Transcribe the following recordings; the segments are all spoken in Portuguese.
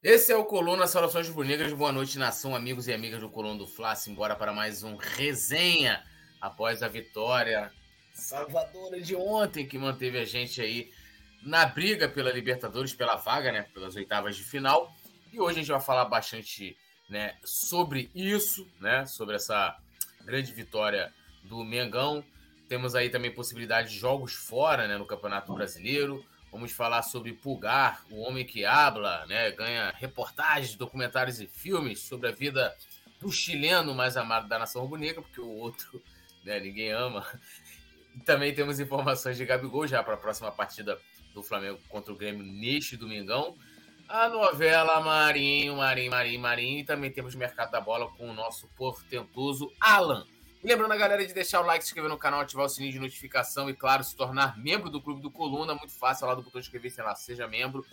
Esse é o Coluna Saudações Bonecas. Boa noite, nação, amigos e amigas do Coluna do Fla. Embora para mais um resenha após a vitória salvadora de ontem, que manteve a gente aí na briga pela Libertadores, pela vaga, né? Pelas oitavas de final. E hoje a gente vai falar bastante né, sobre isso, né? Sobre essa grande vitória do Mengão. Temos aí também possibilidade de jogos fora né, no Campeonato Brasileiro. Vamos falar sobre Pulgar, o homem que habla, né? Ganha reportagens, documentários e filmes sobre a vida do chileno mais amado da nação rubro-negra, porque o outro, né, ninguém ama. E também temos informações de Gabigol já para a próxima partida do Flamengo contra o Grêmio neste domingão. A novela Marinho, Marinho, Marinho, Marinho. E também temos Mercado da Bola com o nosso portentoso Alan. Lembrando a galera de deixar o like, se inscrever no canal, ativar o sininho de notificação e, claro, se tornar membro do Clube do Coluna. Muito fácil, lá do botão de inscrever-se lá, seja membro.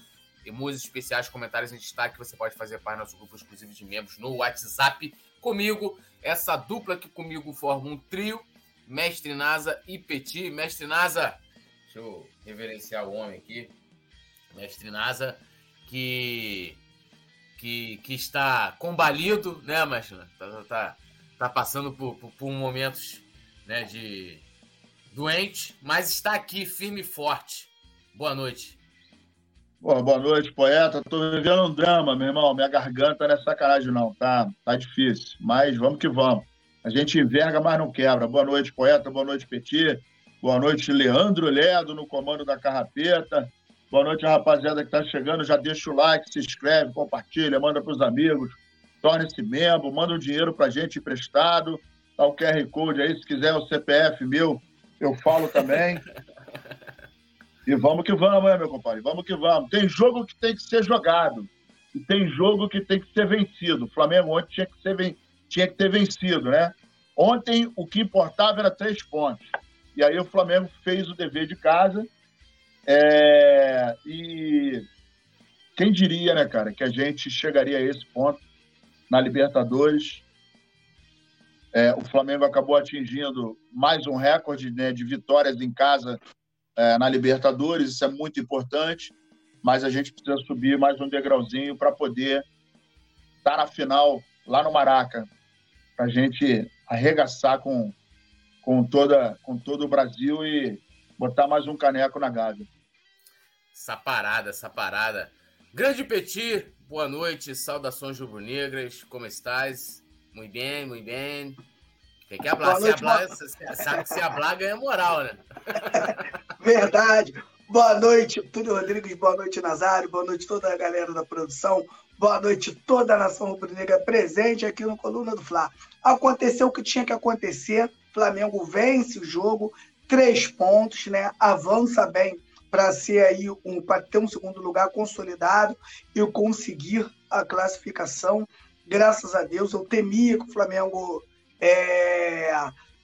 Tem músicas especiais, comentários em destaque. Você pode fazer parte do nosso grupo exclusivo de membros no WhatsApp. Comigo, essa dupla que comigo forma um trio. Mestre Nasa e Petit. Mestre Nasa, deixa eu reverenciar o homem aqui. Mestre Nasa, que, que, que está combalido, né, Mestre? Tá, tá, tá passando por, por, por momentos né, de doente, mas está aqui firme e forte. Boa noite. Boa, boa noite, poeta. Tô vivendo um drama, meu irmão. Minha garganta não é sacanagem, não. Tá, tá difícil. Mas vamos que vamos. A gente enverga, mas não quebra. Boa noite, poeta. Boa noite, Petit. Boa noite, Leandro Ledo, no comando da Carrapeta. Boa noite, rapaziada que está chegando. Já deixa o like, se inscreve, compartilha, manda para os amigos torne-se membro, manda um dinheiro para a gente emprestado, tá o QR Code aí, se quiser o CPF meu, eu falo também. e vamos que vamos, né, meu compadre? Vamos que vamos. Tem jogo que tem que ser jogado e tem jogo que tem que ser vencido. O Flamengo ontem tinha que, ser ven... tinha que ter vencido, né? Ontem o que importava era três pontos. E aí o Flamengo fez o dever de casa. É... E quem diria, né, cara, que a gente chegaria a esse ponto na Libertadores. É, o Flamengo acabou atingindo mais um recorde né, de vitórias em casa é, na Libertadores, isso é muito importante, mas a gente precisa subir mais um degrauzinho para poder estar na final lá no Maraca, para a gente arregaçar com, com, toda, com todo o Brasil e botar mais um caneco na Gávea. Essa parada, essa parada. Grande Petit, Boa noite, saudações rubro-negras, como estás? Muito bem, muito bem. Tem que hablar, se hablar, sabe que se hablar ganha moral, né? Verdade. Boa noite, Túlio Rodrigues, boa noite, Nazário, boa noite toda a galera da produção, boa noite toda a nação rubro-negra presente aqui no Coluna do Fla. Aconteceu o que tinha que acontecer, Flamengo vence o jogo, três pontos, né? Avança bem para ser aí um para ter um segundo lugar consolidado e conseguir a classificação. Graças a Deus, eu temia que o Flamengo é,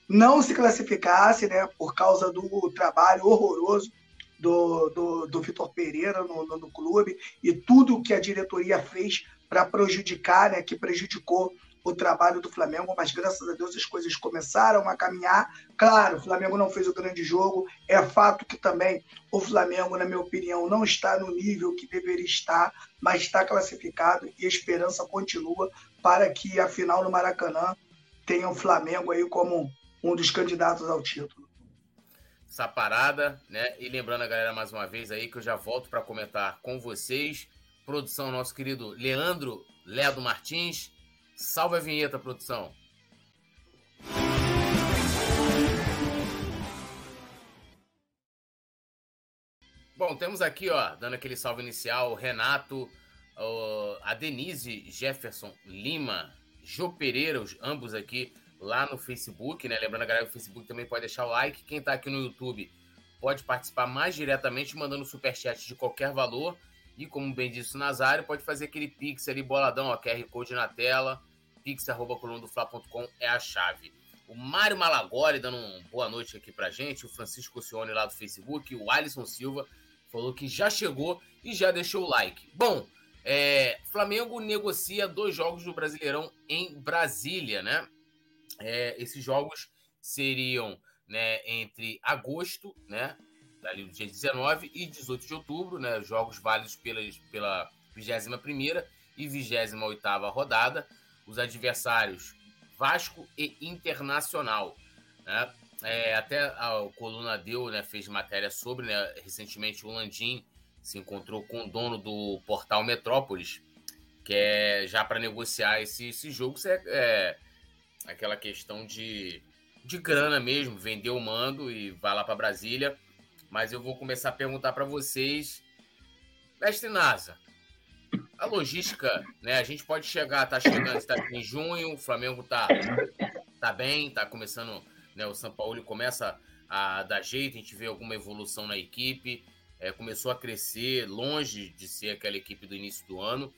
não se classificasse, né, por causa do trabalho horroroso do, do, do Vitor Pereira no, no, no, clube e tudo que a diretoria fez para prejudicar, né, que prejudicou o trabalho do Flamengo, mas graças a Deus as coisas começaram a caminhar. Claro, o Flamengo não fez o grande jogo, é fato que também o Flamengo, na minha opinião, não está no nível que deveria estar, mas está classificado e a esperança continua para que a final no Maracanã tenha o Flamengo aí como um dos candidatos ao título. Essa parada, né? E lembrando a galera mais uma vez aí que eu já volto para comentar com vocês. Produção nosso querido Leandro Ledo Martins, Salve a vinheta, produção. Bom, temos aqui, ó, dando aquele salve inicial, o Renato, a Denise Jefferson Lima, Jô Pereira, os, ambos aqui lá no Facebook, né? Lembrando a galera do Facebook também pode deixar o like. Quem tá aqui no YouTube pode participar mais diretamente mandando superchat de qualquer valor. E como bem disse o Nazário, pode fazer aquele pix ali boladão, ó, QR Code na tela pix.colunadofla.com é a chave. O Mário Malagoli dando uma boa noite aqui pra gente, o Francisco Cione lá do Facebook, o Alisson Silva falou que já chegou e já deixou o like. Bom, é, Flamengo negocia dois jogos do Brasileirão em Brasília, né? É, esses jogos seriam né, entre agosto, né? Ali do dia 19 e 18 de outubro, né? Jogos válidos pela, pela 21 e 28 rodada. Os adversários Vasco e Internacional. Né? É, até a Coluna deu, né, fez matéria sobre, né, recentemente o Landim se encontrou com o dono do portal Metrópolis, que é já para negociar esse, esse jogo. É, é, aquela questão de, de grana mesmo, vender o mando e vai lá para Brasília. Mas eu vou começar a perguntar para vocês, mestre NASA, a logística, né? A gente pode chegar, tá chegando, está em junho, o Flamengo tá, tá bem, tá começando, né? O São Paulo começa a dar jeito, a gente vê alguma evolução na equipe, é, começou a crescer, longe de ser aquela equipe do início do ano.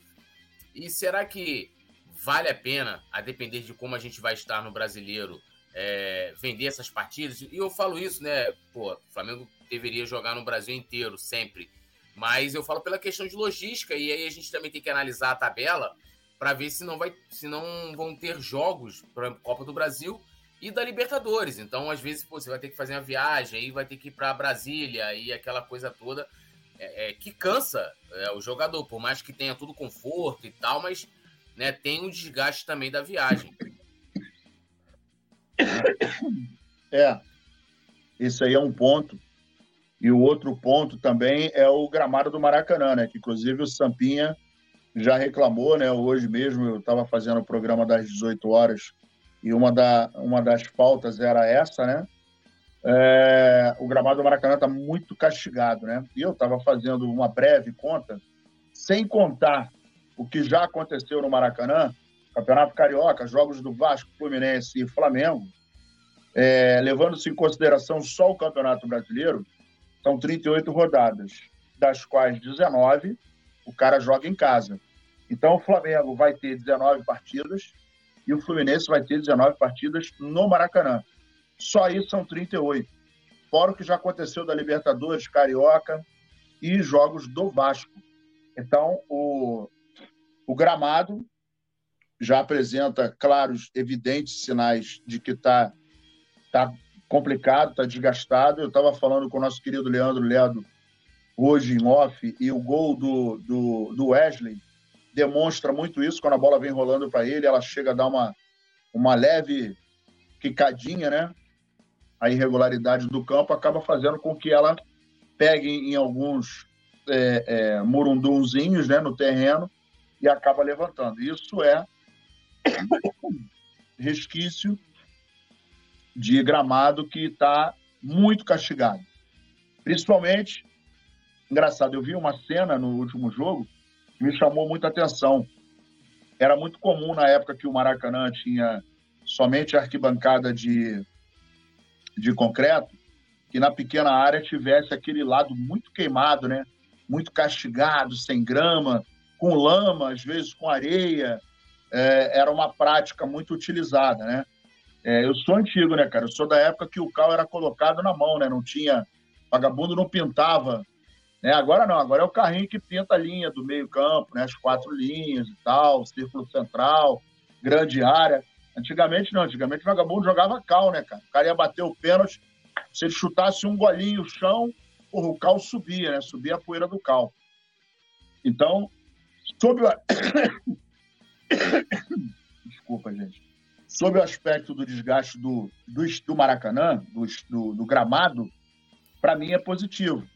E será que vale a pena, a depender de como a gente vai estar no brasileiro, é, vender essas partidas? E eu falo isso, né? Pô, o Flamengo deveria jogar no Brasil inteiro, sempre. Mas eu falo pela questão de logística, e aí a gente também tem que analisar a tabela para ver se não, vai, se não vão ter jogos para a Copa do Brasil e da Libertadores. Então, às vezes, pô, você vai ter que fazer uma viagem, aí vai ter que ir para Brasília e aquela coisa toda é, é, que cansa é, o jogador, por mais que tenha tudo conforto e tal, mas né, tem o um desgaste também da viagem. É, esse aí é um ponto. E o outro ponto também é o gramado do Maracanã, né? Que inclusive o Sampinha já reclamou, né? Hoje mesmo eu estava fazendo o programa das 18 horas e uma, da, uma das pautas era essa, né? É, o gramado do Maracanã está muito castigado, né? E eu estava fazendo uma breve conta, sem contar o que já aconteceu no Maracanã, Campeonato Carioca, jogos do Vasco, Fluminense e Flamengo, é, levando-se em consideração só o Campeonato Brasileiro, são 38 rodadas, das quais 19 o cara joga em casa. Então o Flamengo vai ter 19 partidas e o Fluminense vai ter 19 partidas no Maracanã. Só isso são 38. Fora o que já aconteceu da Libertadores, Carioca e jogos do Vasco. Então, o, o gramado já apresenta claros, evidentes sinais de que está tá complicado, está desgastado. Eu estava falando com o nosso querido Leandro Ledo hoje em off, e o gol do, do, do Wesley demonstra muito isso. Quando a bola vem rolando para ele, ela chega a dar uma, uma leve quicadinha, né? A irregularidade do campo acaba fazendo com que ela pegue em alguns é, é, murundunzinhos né, no terreno e acaba levantando. Isso é resquício de gramado que está muito castigado. Principalmente, engraçado, eu vi uma cena no último jogo que me chamou muita atenção. Era muito comum na época que o Maracanã tinha somente arquibancada de, de concreto, que na pequena área tivesse aquele lado muito queimado, né? muito castigado, sem grama, com lama, às vezes com areia. É, era uma prática muito utilizada, né? É, eu sou antigo, né, cara? Eu sou da época que o cal era colocado na mão, né? Não tinha. Vagabundo não pintava. Né? Agora não, agora é o carrinho que pinta a linha do meio-campo, né? As quatro linhas e tal, círculo central, grande área. Antigamente não, antigamente o vagabundo jogava cal, né, cara? O cara ia bater o pênalti, se ele chutasse um golinho no chão, porra, o cal subia, né? Subia a poeira do cal. Então, sobre o. Desculpa, gente Sobre o aspecto do desgaste do, do, do Maracanã, do, do, do gramado, para mim é positivo.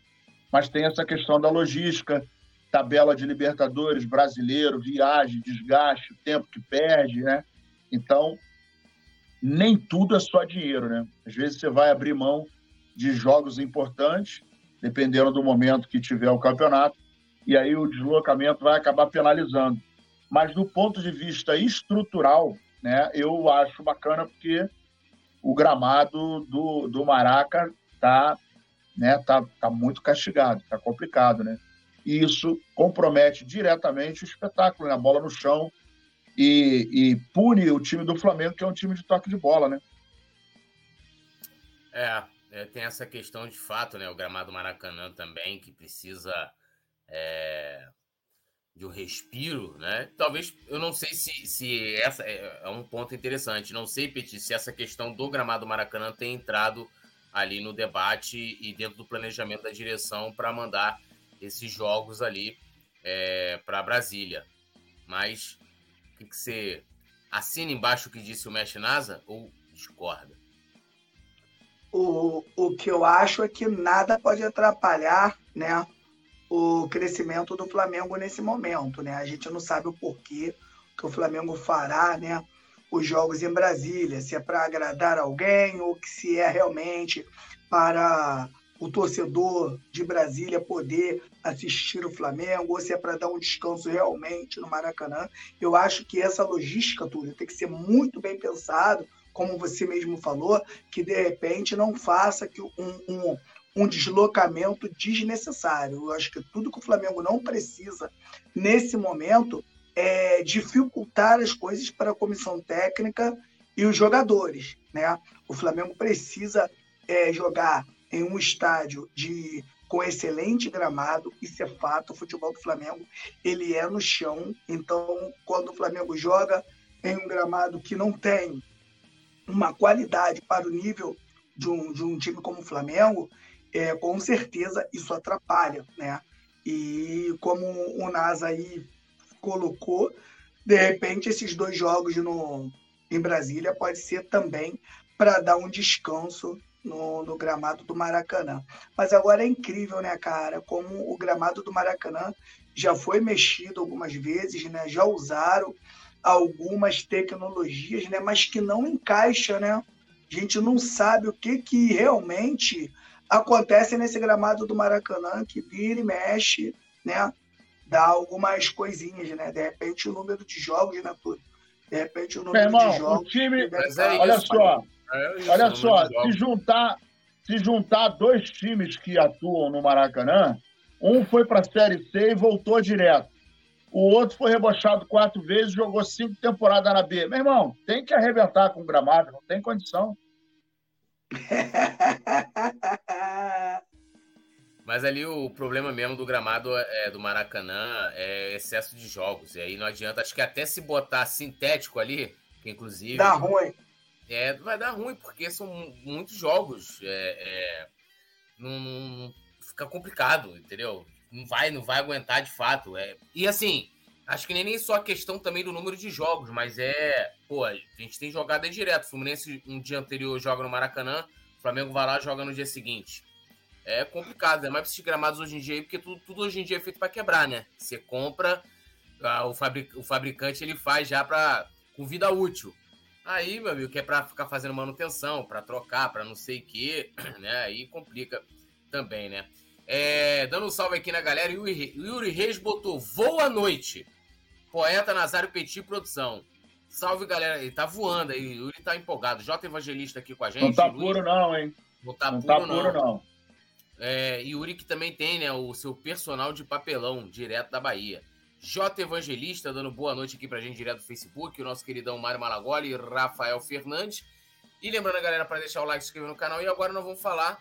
Mas tem essa questão da logística, tabela de Libertadores, brasileiro, viagem, desgaste, tempo que perde, né? Então, nem tudo é só dinheiro, né? Às vezes você vai abrir mão de jogos importantes, dependendo do momento que tiver o campeonato, e aí o deslocamento vai acabar penalizando. Mas do ponto de vista estrutural, né? Eu acho bacana porque o gramado do, do Maraca tá, né, tá, tá muito castigado, tá complicado, né? E isso compromete diretamente o espetáculo, né? A bola no chão e, e pune o time do Flamengo, que é um time de toque de bola, né? É, é, tem essa questão de fato, né? O gramado Maracanã também, que precisa é, de um respiro, né? Talvez, eu não sei se, se essa é, é um ponto interessante. Não sei, Petit, se essa questão do gramado Maracanã tem entrado ali no debate e dentro do planejamento da direção para mandar esses jogos ali é, para Brasília. Mas o que, que, você assina embaixo o que disse o Mestre Nasa ou discorda? O, o que eu acho é que nada pode atrapalhar né, o crescimento do Flamengo nesse momento. Né? A gente não sabe o porquê que o Flamengo fará né, os jogos em Brasília, se é para agradar alguém ou que se é realmente para o torcedor de Brasília poder assistir o Flamengo, ou se é para dar um descanso realmente no Maracanã. Eu acho que essa logística, Túlio, tem que ser muito bem pensado, como você mesmo falou, que de repente não faça que um, um, um deslocamento desnecessário. Eu acho que tudo que o Flamengo não precisa nesse momento é dificultar as coisas para a comissão técnica e os jogadores. Né? O Flamengo precisa é, jogar em um estádio de com excelente gramado, isso é fato, o futebol do Flamengo, ele é no chão, então quando o Flamengo joga em um gramado que não tem uma qualidade para o nível de um, de um time como o Flamengo, é, com certeza isso atrapalha, né? E como o NASA aí colocou, de repente esses dois jogos no, em Brasília pode ser também para dar um descanso no, no, gramado do Maracanã. Mas agora é incrível, né, cara? Como o gramado do Maracanã já foi mexido algumas vezes, né? Já usaram algumas tecnologias, né? Mas que não encaixa, né? A gente não sabe o que, que realmente acontece nesse gramado do Maracanã, que vira e mexe, né? Dá algumas coisinhas, né? De repente o número de jogos, né, tudo. De repente o número irmão, de jogos. O time, é olha só, é isso, Olha só, se juntar, se juntar dois times que atuam no Maracanã, um foi para a Série C e voltou direto. O outro foi rebochado quatro vezes e jogou cinco temporadas na B. Meu irmão, tem que arrebentar com o gramado, não tem condição. Mas ali o problema mesmo do gramado é, do Maracanã é excesso de jogos. E aí não adianta. Acho que até se botar sintético ali, que inclusive. Dá ruim. É, vai dar ruim, porque são muitos jogos. É, é, não, não, fica complicado, entendeu? Não vai, não vai aguentar de fato. É, e assim, acho que nem, só a questão também do número de jogos, mas é. Pô, a gente tem jogada direto. O Fluminense um dia anterior joga no Maracanã, o Flamengo vai lá e joga no dia seguinte. É complicado, é mais esses gramados hoje em dia, porque tudo, tudo hoje em dia é feito para quebrar, né? Você compra, o, fabric, o fabricante ele faz já para com vida útil. Aí, meu amigo, que é para ficar fazendo manutenção, para trocar, para não sei o quê, né? Aí complica também, né? É, dando um salve aqui na galera, o Yuri, Reis botou Boa noite. Poeta Nazário Petit Produção. Salve, galera. Ele tá voando aí. Yuri tá empolgado. J Evangelista aqui com a gente. Não tá puro, não, hein? Não tá não puro, tá puro, não. não. É, Yuri que também tem, né, o seu personal de papelão, direto da Bahia. J Evangelista, dando boa noite aqui pra gente direto do Facebook, o nosso queridão Mário Malagoli e Rafael Fernandes. E lembrando a galera para deixar o like, se inscrever no canal. E agora nós vamos falar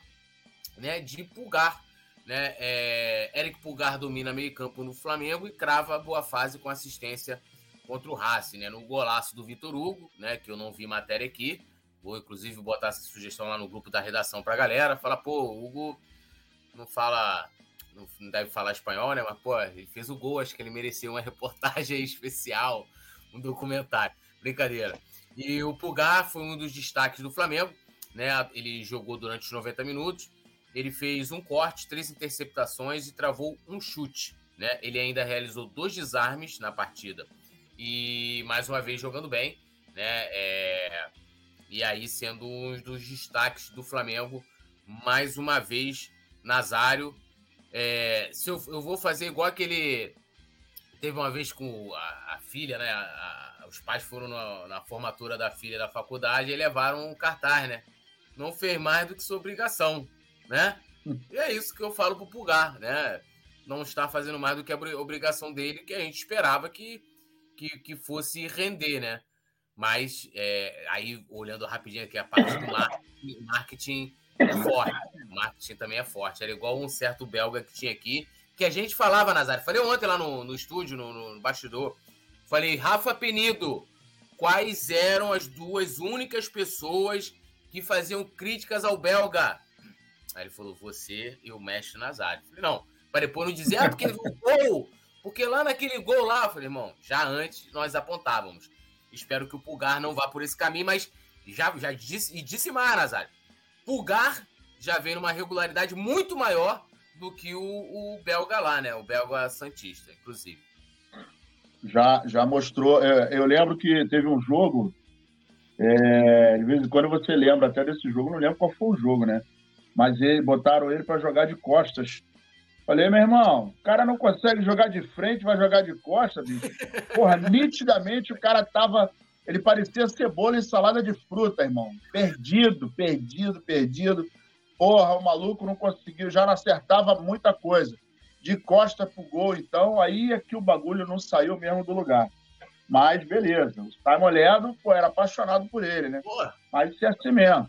né, de Pulgar. Né? É, Eric Pulgar domina meio campo no Flamengo e crava boa fase com assistência contra o Racing, né? No golaço do Vitor Hugo, né? Que eu não vi matéria aqui. Vou, inclusive, botar essa sugestão lá no grupo da redação pra galera. Fala, pô, o Hugo não fala não deve falar espanhol, né? Mas, pô, ele fez o gol, acho que ele mereceu uma reportagem especial, um documentário. Brincadeira. E o Pulgar foi um dos destaques do Flamengo, né? Ele jogou durante os 90 minutos, ele fez um corte, três interceptações e travou um chute, né? Ele ainda realizou dois desarmes na partida. E mais uma vez jogando bem, né? É... E aí sendo um dos destaques do Flamengo, mais uma vez, Nazário é, se eu, eu, vou fazer igual aquele. Teve uma vez com a, a filha, né? A, a, os pais foram na, na, formatura da filha da faculdade e levaram um cartaz, né? Não fez mais do que sua obrigação, né? E é isso que eu falo pro Pulgar, né? Não está fazendo mais do que a obrigação dele, que a gente esperava que, que, que fosse render, né? Mas é, aí, olhando rapidinho aqui a parte do marketing, marketing é forte. O marketing também é forte. Era igual um certo belga que tinha aqui, que a gente falava, Nazário. Falei ontem lá no, no estúdio, no, no bastidor. Falei, Rafa Penido, quais eram as duas únicas pessoas que faziam críticas ao belga? Aí ele falou, você e o mestre Nazário. Falei, não, para depois não dizer, ah, porque ele voltou. Porque lá naquele gol lá, eu falei, irmão, já antes nós apontávamos. Espero que o Pulgar não vá por esse caminho, mas já, já disse, e disse mais, Nazário. Pulgar já vem numa regularidade muito maior do que o, o belga lá, né? O belga Santista, inclusive. Já, já mostrou. É, eu lembro que teve um jogo. É, de vez em quando você lembra até desse jogo, não lembro qual foi o jogo, né? Mas ele, botaram ele para jogar de costas. Falei, meu irmão, o cara não consegue jogar de frente, vai jogar de costas, bicho. Porra, nitidamente o cara tava. Ele parecia cebola e salada de fruta, irmão. Perdido, perdido, perdido. Porra, o maluco não conseguiu, já não acertava muita coisa. De costa pro gol, então, aí é que o bagulho não saiu mesmo do lugar. Mas beleza, o Simon Ledo, pô, era apaixonado por ele, né? Porra. Mas isso é assim mesmo.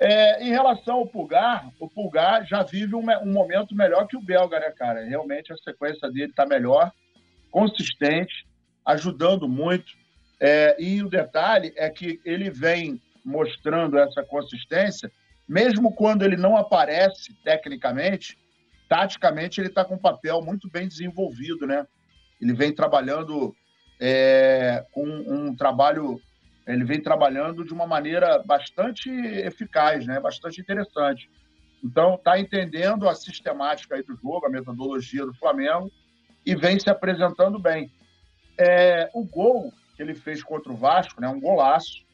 É, em relação ao Pulgar, o Pulgar já vive um, um, momento melhor que o Belga, né, cara? Realmente a sequência dele está melhor, consistente, ajudando muito. É, e o detalhe é que ele vem mostrando essa consistência mesmo quando ele não aparece tecnicamente, taticamente ele está com um papel muito bem desenvolvido, né? Ele vem trabalhando é, com um trabalho, ele vem trabalhando de uma maneira bastante eficaz, né? Bastante interessante. Então, está entendendo a sistemática aí do jogo, a metodologia do Flamengo e vem se apresentando bem. É, o gol que ele fez contra o Vasco, né? Um golaço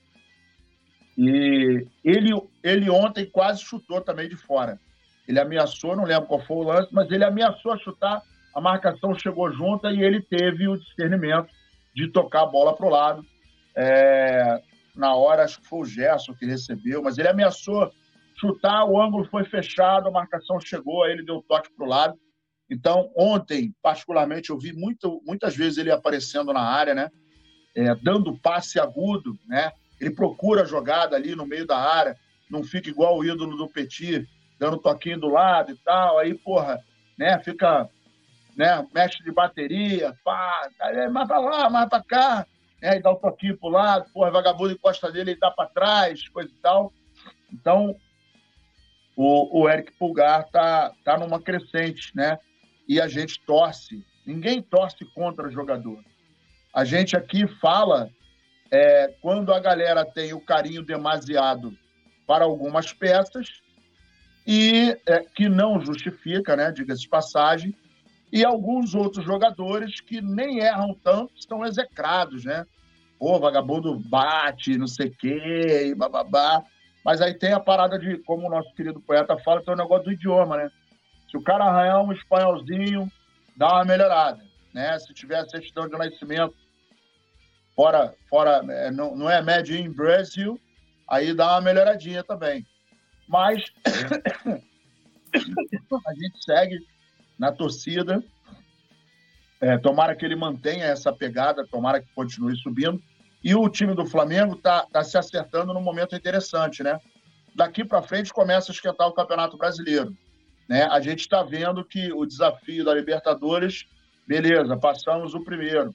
e ele, ele ontem quase chutou também de fora. Ele ameaçou, não lembro qual foi o lance, mas ele ameaçou chutar, a marcação chegou junta e ele teve o discernimento de tocar a bola para o lado. É, na hora, acho que foi o Gerson que recebeu, mas ele ameaçou chutar, o ângulo foi fechado, a marcação chegou, aí ele deu toque para o lado. Então, ontem, particularmente, eu vi muito, muitas vezes ele aparecendo na área, né? É, dando passe agudo, né? Ele procura a jogada ali no meio da área, não fica igual o ídolo do Petit, dando toquinho do lado e tal. Aí, porra, né, fica, né, mexe de bateria, pá, mais pra lá, mais pra cá, né, e dá o um toquinho pro lado, porra, vagabundo encosta dele, ele dá pra trás, coisa e tal. Então, o, o Eric Pulgar tá, tá numa crescente, né? E a gente torce. Ninguém torce contra jogador. A gente aqui fala é, quando a galera tem o carinho demasiado para algumas peças e é, que não justifica, né, diga-se de passagem, e alguns outros jogadores que nem erram tanto estão execrados, né? Pô, vagabundo bate, não sei o quê, e bababá. Mas aí tem a parada de, como o nosso querido poeta fala, tem o negócio do idioma, né? Se o cara arranhar um espanholzinho, dá uma melhorada, né? Se tiver certidão de nascimento fora, fora é, não, não é Made in Brasil, aí dá uma melhoradinha também. Mas a gente segue na torcida. É, tomara que ele mantenha essa pegada, tomara que continue subindo. E o time do Flamengo está tá se acertando num momento interessante, né? Daqui para frente começa a esquentar o Campeonato Brasileiro. Né? A gente está vendo que o desafio da Libertadores, beleza, passamos o primeiro.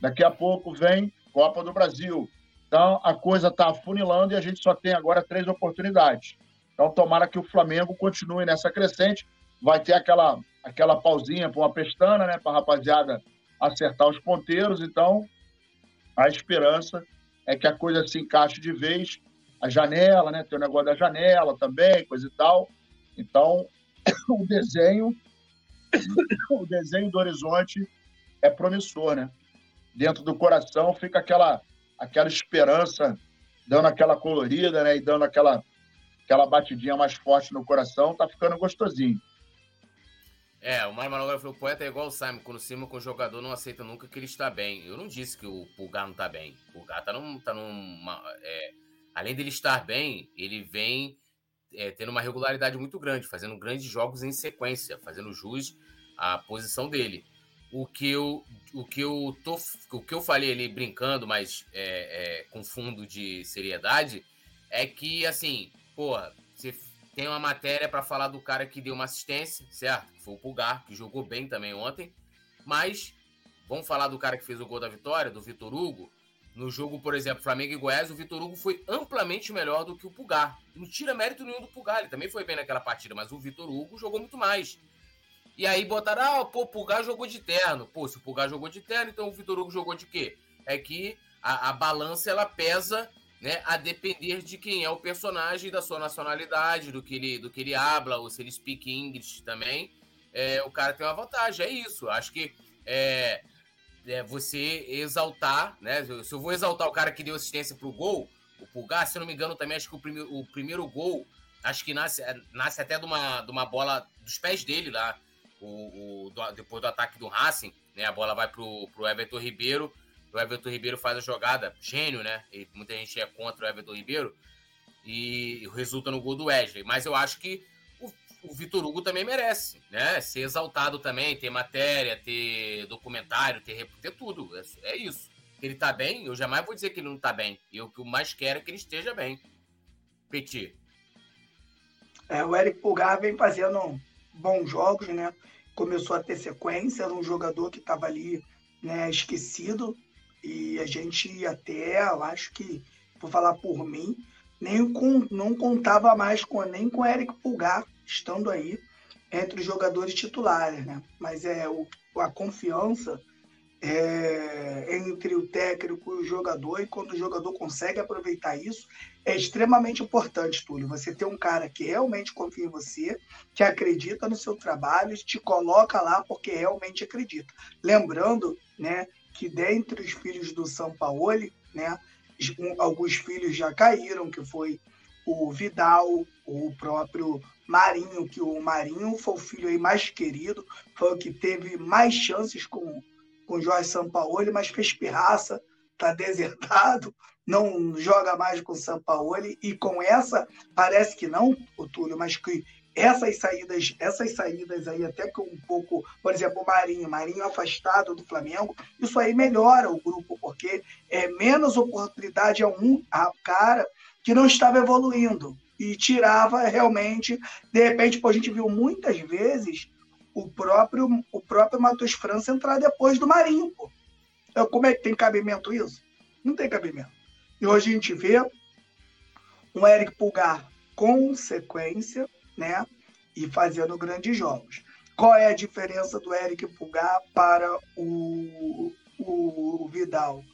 Daqui a pouco vem Copa do Brasil. Então, a coisa está afunilando e a gente só tem agora três oportunidades. Então, tomara que o Flamengo continue nessa crescente. Vai ter aquela, aquela pausinha para uma pestana, né? Para a rapaziada acertar os ponteiros. Então, a esperança é que a coisa se encaixe de vez. A janela, né? Tem o negócio da janela também, coisa e tal. Então, o desenho, o desenho do horizonte é promissor, né? dentro do coração fica aquela, aquela esperança, dando aquela colorida, né? E dando aquela, aquela batidinha mais forte no coração, tá ficando gostosinho. É, o Mário Manoel falou: o poeta é igual o Simon, quando cima com o jogador não aceita nunca que ele está bem. Eu não disse que o Pulgar não está bem. O Pulgar tá num. Tá numa, é, além dele estar bem, ele vem é, tendo uma regularidade muito grande, fazendo grandes jogos em sequência, fazendo jus à posição dele o que eu, o que eu, tô, o que eu falei ali brincando, mas é, é, com fundo de seriedade, é que, assim, porra, tem uma matéria para falar do cara que deu uma assistência, certo? Foi o Pulgar, que jogou bem também ontem, mas vamos falar do cara que fez o gol da vitória, do Vitor Hugo. No jogo, por exemplo, Flamengo e Goiás, o Vitor Hugo foi amplamente melhor do que o Pulgar. Não tira mérito nenhum do Pulgar, ele também foi bem naquela partida, mas o Vitor Hugo jogou muito mais. E aí botaram, ah, pô, o Pulgar jogou de terno. Pô, se o Pulgar jogou de terno, então o Vitor Hugo jogou de quê? É que a, a balança ela pesa né, a depender de quem é o personagem, da sua nacionalidade, do que ele, do que ele habla, ou se ele speak English também, é, o cara tem uma vantagem. É isso. Acho que é, é você exaltar, né? Se eu vou exaltar o cara que deu assistência pro gol, o Pulgar, se eu não me engano, também acho que o primeiro, o primeiro gol, acho que nasce, nasce até de uma, de uma bola dos pés dele lá, o, o do, depois do ataque do Racing, né? A bola vai pro, pro Everton Ribeiro o Everton Ribeiro faz a jogada, gênio, né? E muita gente é contra o Everton Ribeiro e resulta no gol do Wesley. Mas eu acho que o, o Vitor Hugo também merece, né? Ser exaltado também, ter matéria, ter documentário, ter, ter tudo. É, é isso. Ele tá bem, eu jamais vou dizer que ele não tá bem. E o que eu mais quero é que ele esteja bem. Petit. É, o Eric Pulgar vem fazendo bons jogos, né? Começou a ter sequência, era um jogador que estava ali né, esquecido e a gente até, eu acho que, vou falar por mim, nem com, não contava mais com nem com Eric Pulgar estando aí entre os jogadores titulares, né? Mas é o, a confiança é, entre o técnico e o jogador, e quando o jogador consegue aproveitar isso, é extremamente importante, Túlio. Você ter um cara que realmente confia em você, que acredita no seu trabalho, te coloca lá porque realmente acredita. Lembrando, né, que dentre os filhos do São Paulo, né, alguns filhos já caíram, que foi o Vidal, o próprio Marinho, que o Marinho foi o filho mais querido, foi o que teve mais chances com com o Jorge Sampaoli, mas fez pirraça, está desertado, não joga mais com o Sampaoli, e com essa, parece que não, o Túlio, mas que essas saídas, essas saídas aí, até que um pouco, por exemplo, o Marinho, Marinho afastado do Flamengo, isso aí melhora o grupo, porque é menos oportunidade a um a cara que não estava evoluindo e tirava realmente, de repente, pô, a gente viu muitas vezes o próprio o próprio Matheus França entrar depois do Marinho, pô. Então, como é que tem cabimento isso? Não tem cabimento. E hoje a gente vê um Eric Pulgar com sequência, né? E fazendo grandes jogos. Qual é a diferença do Eric Pulgar para o, o, o Vidal?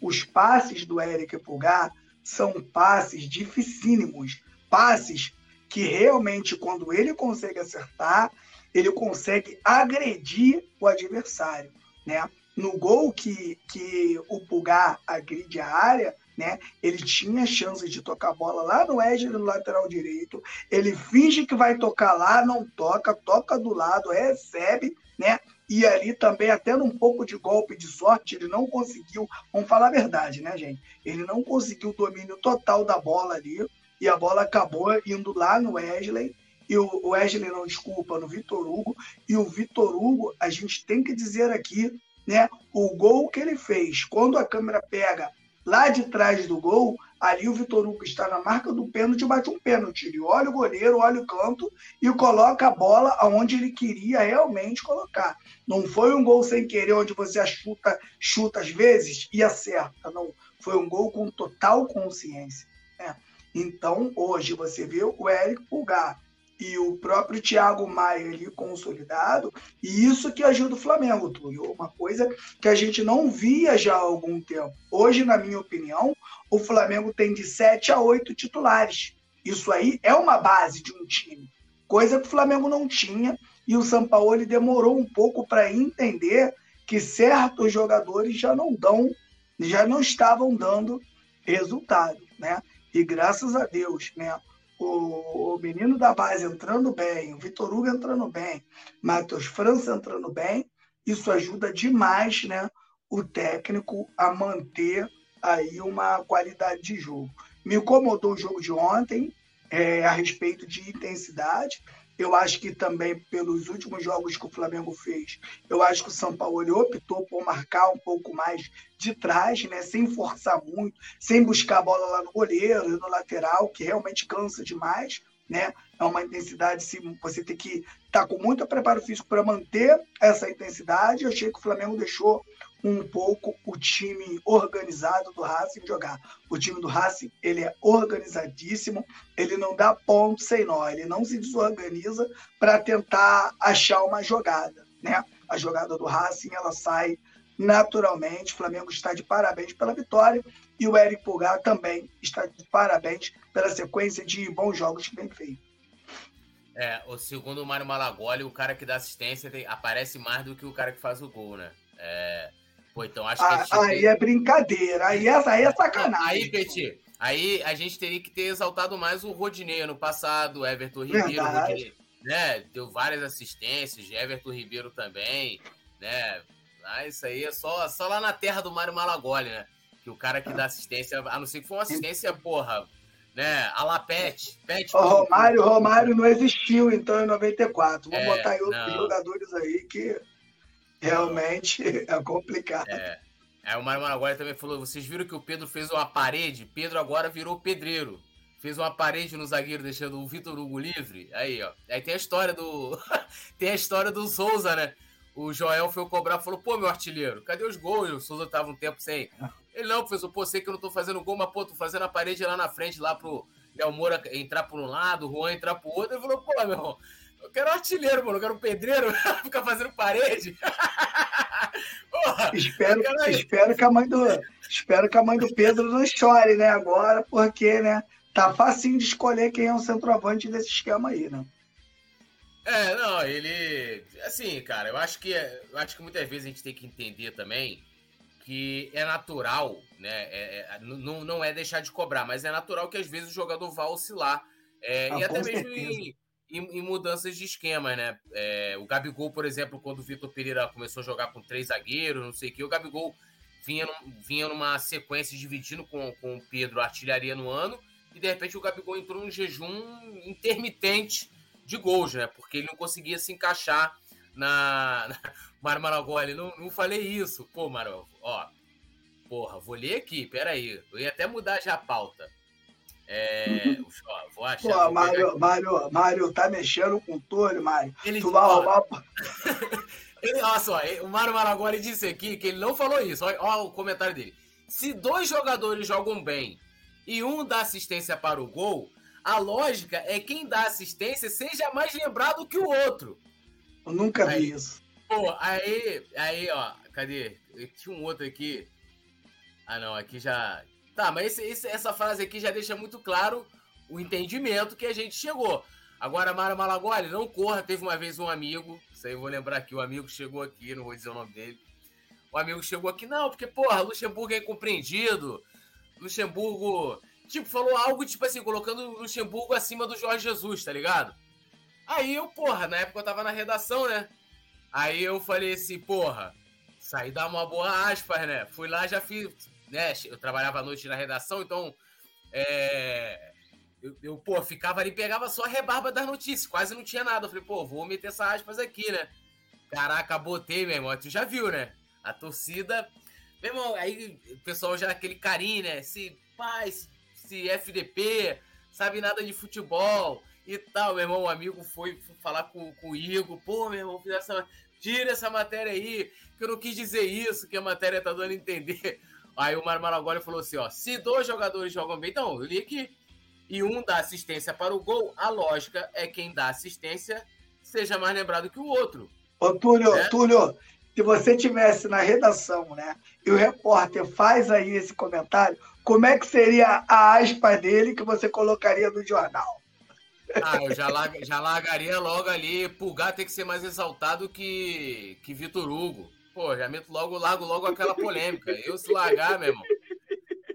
Os passes do Eric Pulgar são passes dificílimos, passes que realmente, quando ele consegue acertar, ele consegue agredir o adversário, né? No gol que, que o Pulgar agride a área, né? Ele tinha chance de tocar a bola lá no edge do lateral direito. Ele finge que vai tocar lá, não toca, toca do lado, recebe, né? E ali também, até num pouco de golpe de sorte, ele não conseguiu, vamos falar a verdade, né, gente? Ele não conseguiu o domínio total da bola ali, e a bola acabou indo lá no Wesley, e o Wesley não desculpa no Vitor Hugo. E o Vitor Hugo, a gente tem que dizer aqui, né? O gol que ele fez, quando a câmera pega lá de trás do gol, ali o Vitor Hugo está na marca do pênalti, bate um pênalti. Ele olha o goleiro, olha o canto e coloca a bola aonde ele queria realmente colocar. Não foi um gol sem querer, onde você chuta, chuta às vezes e acerta. Não. Foi um gol com total consciência. Né? Então, hoje você vê o Eric Pulgar e o próprio Thiago Maia ali consolidado, e isso que ajuda o Flamengo, Túlio. Uma coisa que a gente não via já há algum tempo. Hoje, na minha opinião, o Flamengo tem de 7 a 8 titulares. Isso aí é uma base de um time, coisa que o Flamengo não tinha, e o Sampaoli demorou um pouco para entender que certos jogadores já não dão, já não estavam dando resultado, né? E graças a Deus, né? O, o menino da base entrando bem, o Vitor Hugo entrando bem, Matheus França entrando bem, isso ajuda demais né, o técnico a manter aí uma qualidade de jogo. Me incomodou o jogo de ontem é, a respeito de intensidade. Eu acho que também, pelos últimos jogos que o Flamengo fez, eu acho que o São Paulo optou por marcar um pouco mais de trás, né? sem forçar muito, sem buscar a bola lá no goleiro no lateral, que realmente cansa demais. Né? É uma intensidade, você tem que estar tá com muito preparo físico para manter essa intensidade. Eu achei que o Flamengo deixou um pouco o time organizado do Racing jogar. O time do Racing, ele é organizadíssimo, ele não dá ponto sem nó, ele não se desorganiza para tentar achar uma jogada, né? A jogada do Racing, ela sai naturalmente. O Flamengo está de parabéns pela vitória e o Eric Pulgar também está de parabéns pela sequência de bons jogos que vem feito. É, o segundo Mário Malagoli, o cara que dá assistência tem, aparece mais do que o cara que faz o gol, né? É, pô, então acho que. Ah, aí é brincadeira, aí é, aí é sacanagem. Aí, Petit, aí a gente teria que ter exaltado mais o Rodinei no passado, Everton Ribeiro, Rodinei, né? Deu várias assistências, Everton Ribeiro também, né? Ah, isso aí é só, só lá na terra do Mário Malagoli, né? Que o cara que dá assistência, a não ser que for uma assistência, porra, né? A la Pet. Pet o Romário, Romário não existiu, então, em 94. Vamos é, botar aí outros não. jogadores aí que realmente é complicado. É. Aí o Mário Malagoli também falou: vocês viram que o Pedro fez uma parede? Pedro agora virou pedreiro. Fez uma parede no zagueiro, deixando o Vitor Hugo livre. Aí, ó. Aí tem a história do. tem a história do Souza, né? o Joel foi cobrar falou: pô, meu artilheiro, cadê os gols? O Souza tava um tempo sem. Ele não, professor, pô, sei que eu não tô fazendo gol, mas pô, tô fazendo a parede lá na frente, lá pro Léo Moura entrar por um lado, o Juan entrar pro outro. Ele falou: pô, meu irmão, eu quero artilheiro, mano, eu quero um pedreiro, ficar fazendo parede. Porra, espero, quero... espero, que a mãe do, espero que a mãe do Pedro não chore, né, agora, porque, né, tá facinho de escolher quem é o centroavante desse esquema aí, né? É, não, ele. Assim, cara, eu acho que eu acho que muitas vezes a gente tem que entender também que é natural, né? É, é, não, não é deixar de cobrar, mas é natural que às vezes o jogador vá oscilar. É, ah, e até mesmo em, em, mudanças de esquema, né? É, o Gabigol, por exemplo, quando o Vitor Pereira começou a jogar com três zagueiros, não sei o que, o Gabigol vinha, vinha numa sequência dividindo com, com o Pedro artilharia no ano, e de repente o Gabigol entrou num jejum intermitente de gols, né? Porque ele não conseguia se encaixar na. na... Mário Maragoli, não, não falei isso. Pô, Mário, ó. Porra, vou ler aqui, peraí. Eu ia até mudar já a pauta. É, ó, vou achar. Pô, Mário, Mário, Mário tá mexendo com o Túlio, Mário. Ele, tu vai roubar. ele, olha só, o Mário Maragoli disse aqui que ele não falou isso. Olha, olha o comentário dele. Se dois jogadores jogam bem e um dá assistência para o gol, a lógica é quem dá assistência seja mais lembrado que o outro. Eu nunca vi aí, isso. Pô, aí, aí, ó, cadê? Tinha um outro aqui. Ah, não, aqui já. Tá, mas esse, esse, essa frase aqui já deixa muito claro o entendimento que a gente chegou. Agora, Mara Malagoli, não corra. Teve uma vez um amigo, isso aí eu vou lembrar aqui, o amigo chegou aqui, não vou dizer o nome dele. O amigo chegou aqui, não, porque, porra, Luxemburgo é incompreendido. Luxemburgo tipo, falou algo, tipo assim, colocando o Luxemburgo acima do Jorge Jesus, tá ligado? Aí eu, porra, na época eu tava na redação, né? Aí eu falei assim, porra, saí dar uma boa aspas, né? Fui lá, já fiz, né? Eu trabalhava à noite na redação, então, é... Eu, eu, pô, ficava ali, pegava só a rebarba das notícias, quase não tinha nada. Eu falei, pô, vou meter essa aspas aqui, né? Caraca, botei, meu irmão. Tu já viu, né? A torcida. Meu irmão, aí o pessoal já aquele carinho, né? Se, paz, se FDP, sabe nada de futebol e tal. Meu irmão, um amigo foi, falar com, com o Igor, pô, meu irmão, essa, tira essa matéria aí, que eu não quis dizer isso, que a matéria tá dando a entender. Aí o Mário Maragoli falou assim, ó, se dois jogadores jogam bem, então, eu li aqui, e um dá assistência para o gol, a lógica é quem dá assistência seja mais lembrado que o outro. Ô, Túlio, né? Túlio, se você tivesse na redação, né, e o repórter faz aí esse comentário, como é que seria a aspa dele que você colocaria no jornal? Ah, eu já, lag, já largaria logo ali. Pulgar tem que ser mais exaltado que, que Vitor Hugo. Pô, já meto logo, largo logo aquela polêmica. Eu se largar, meu irmão.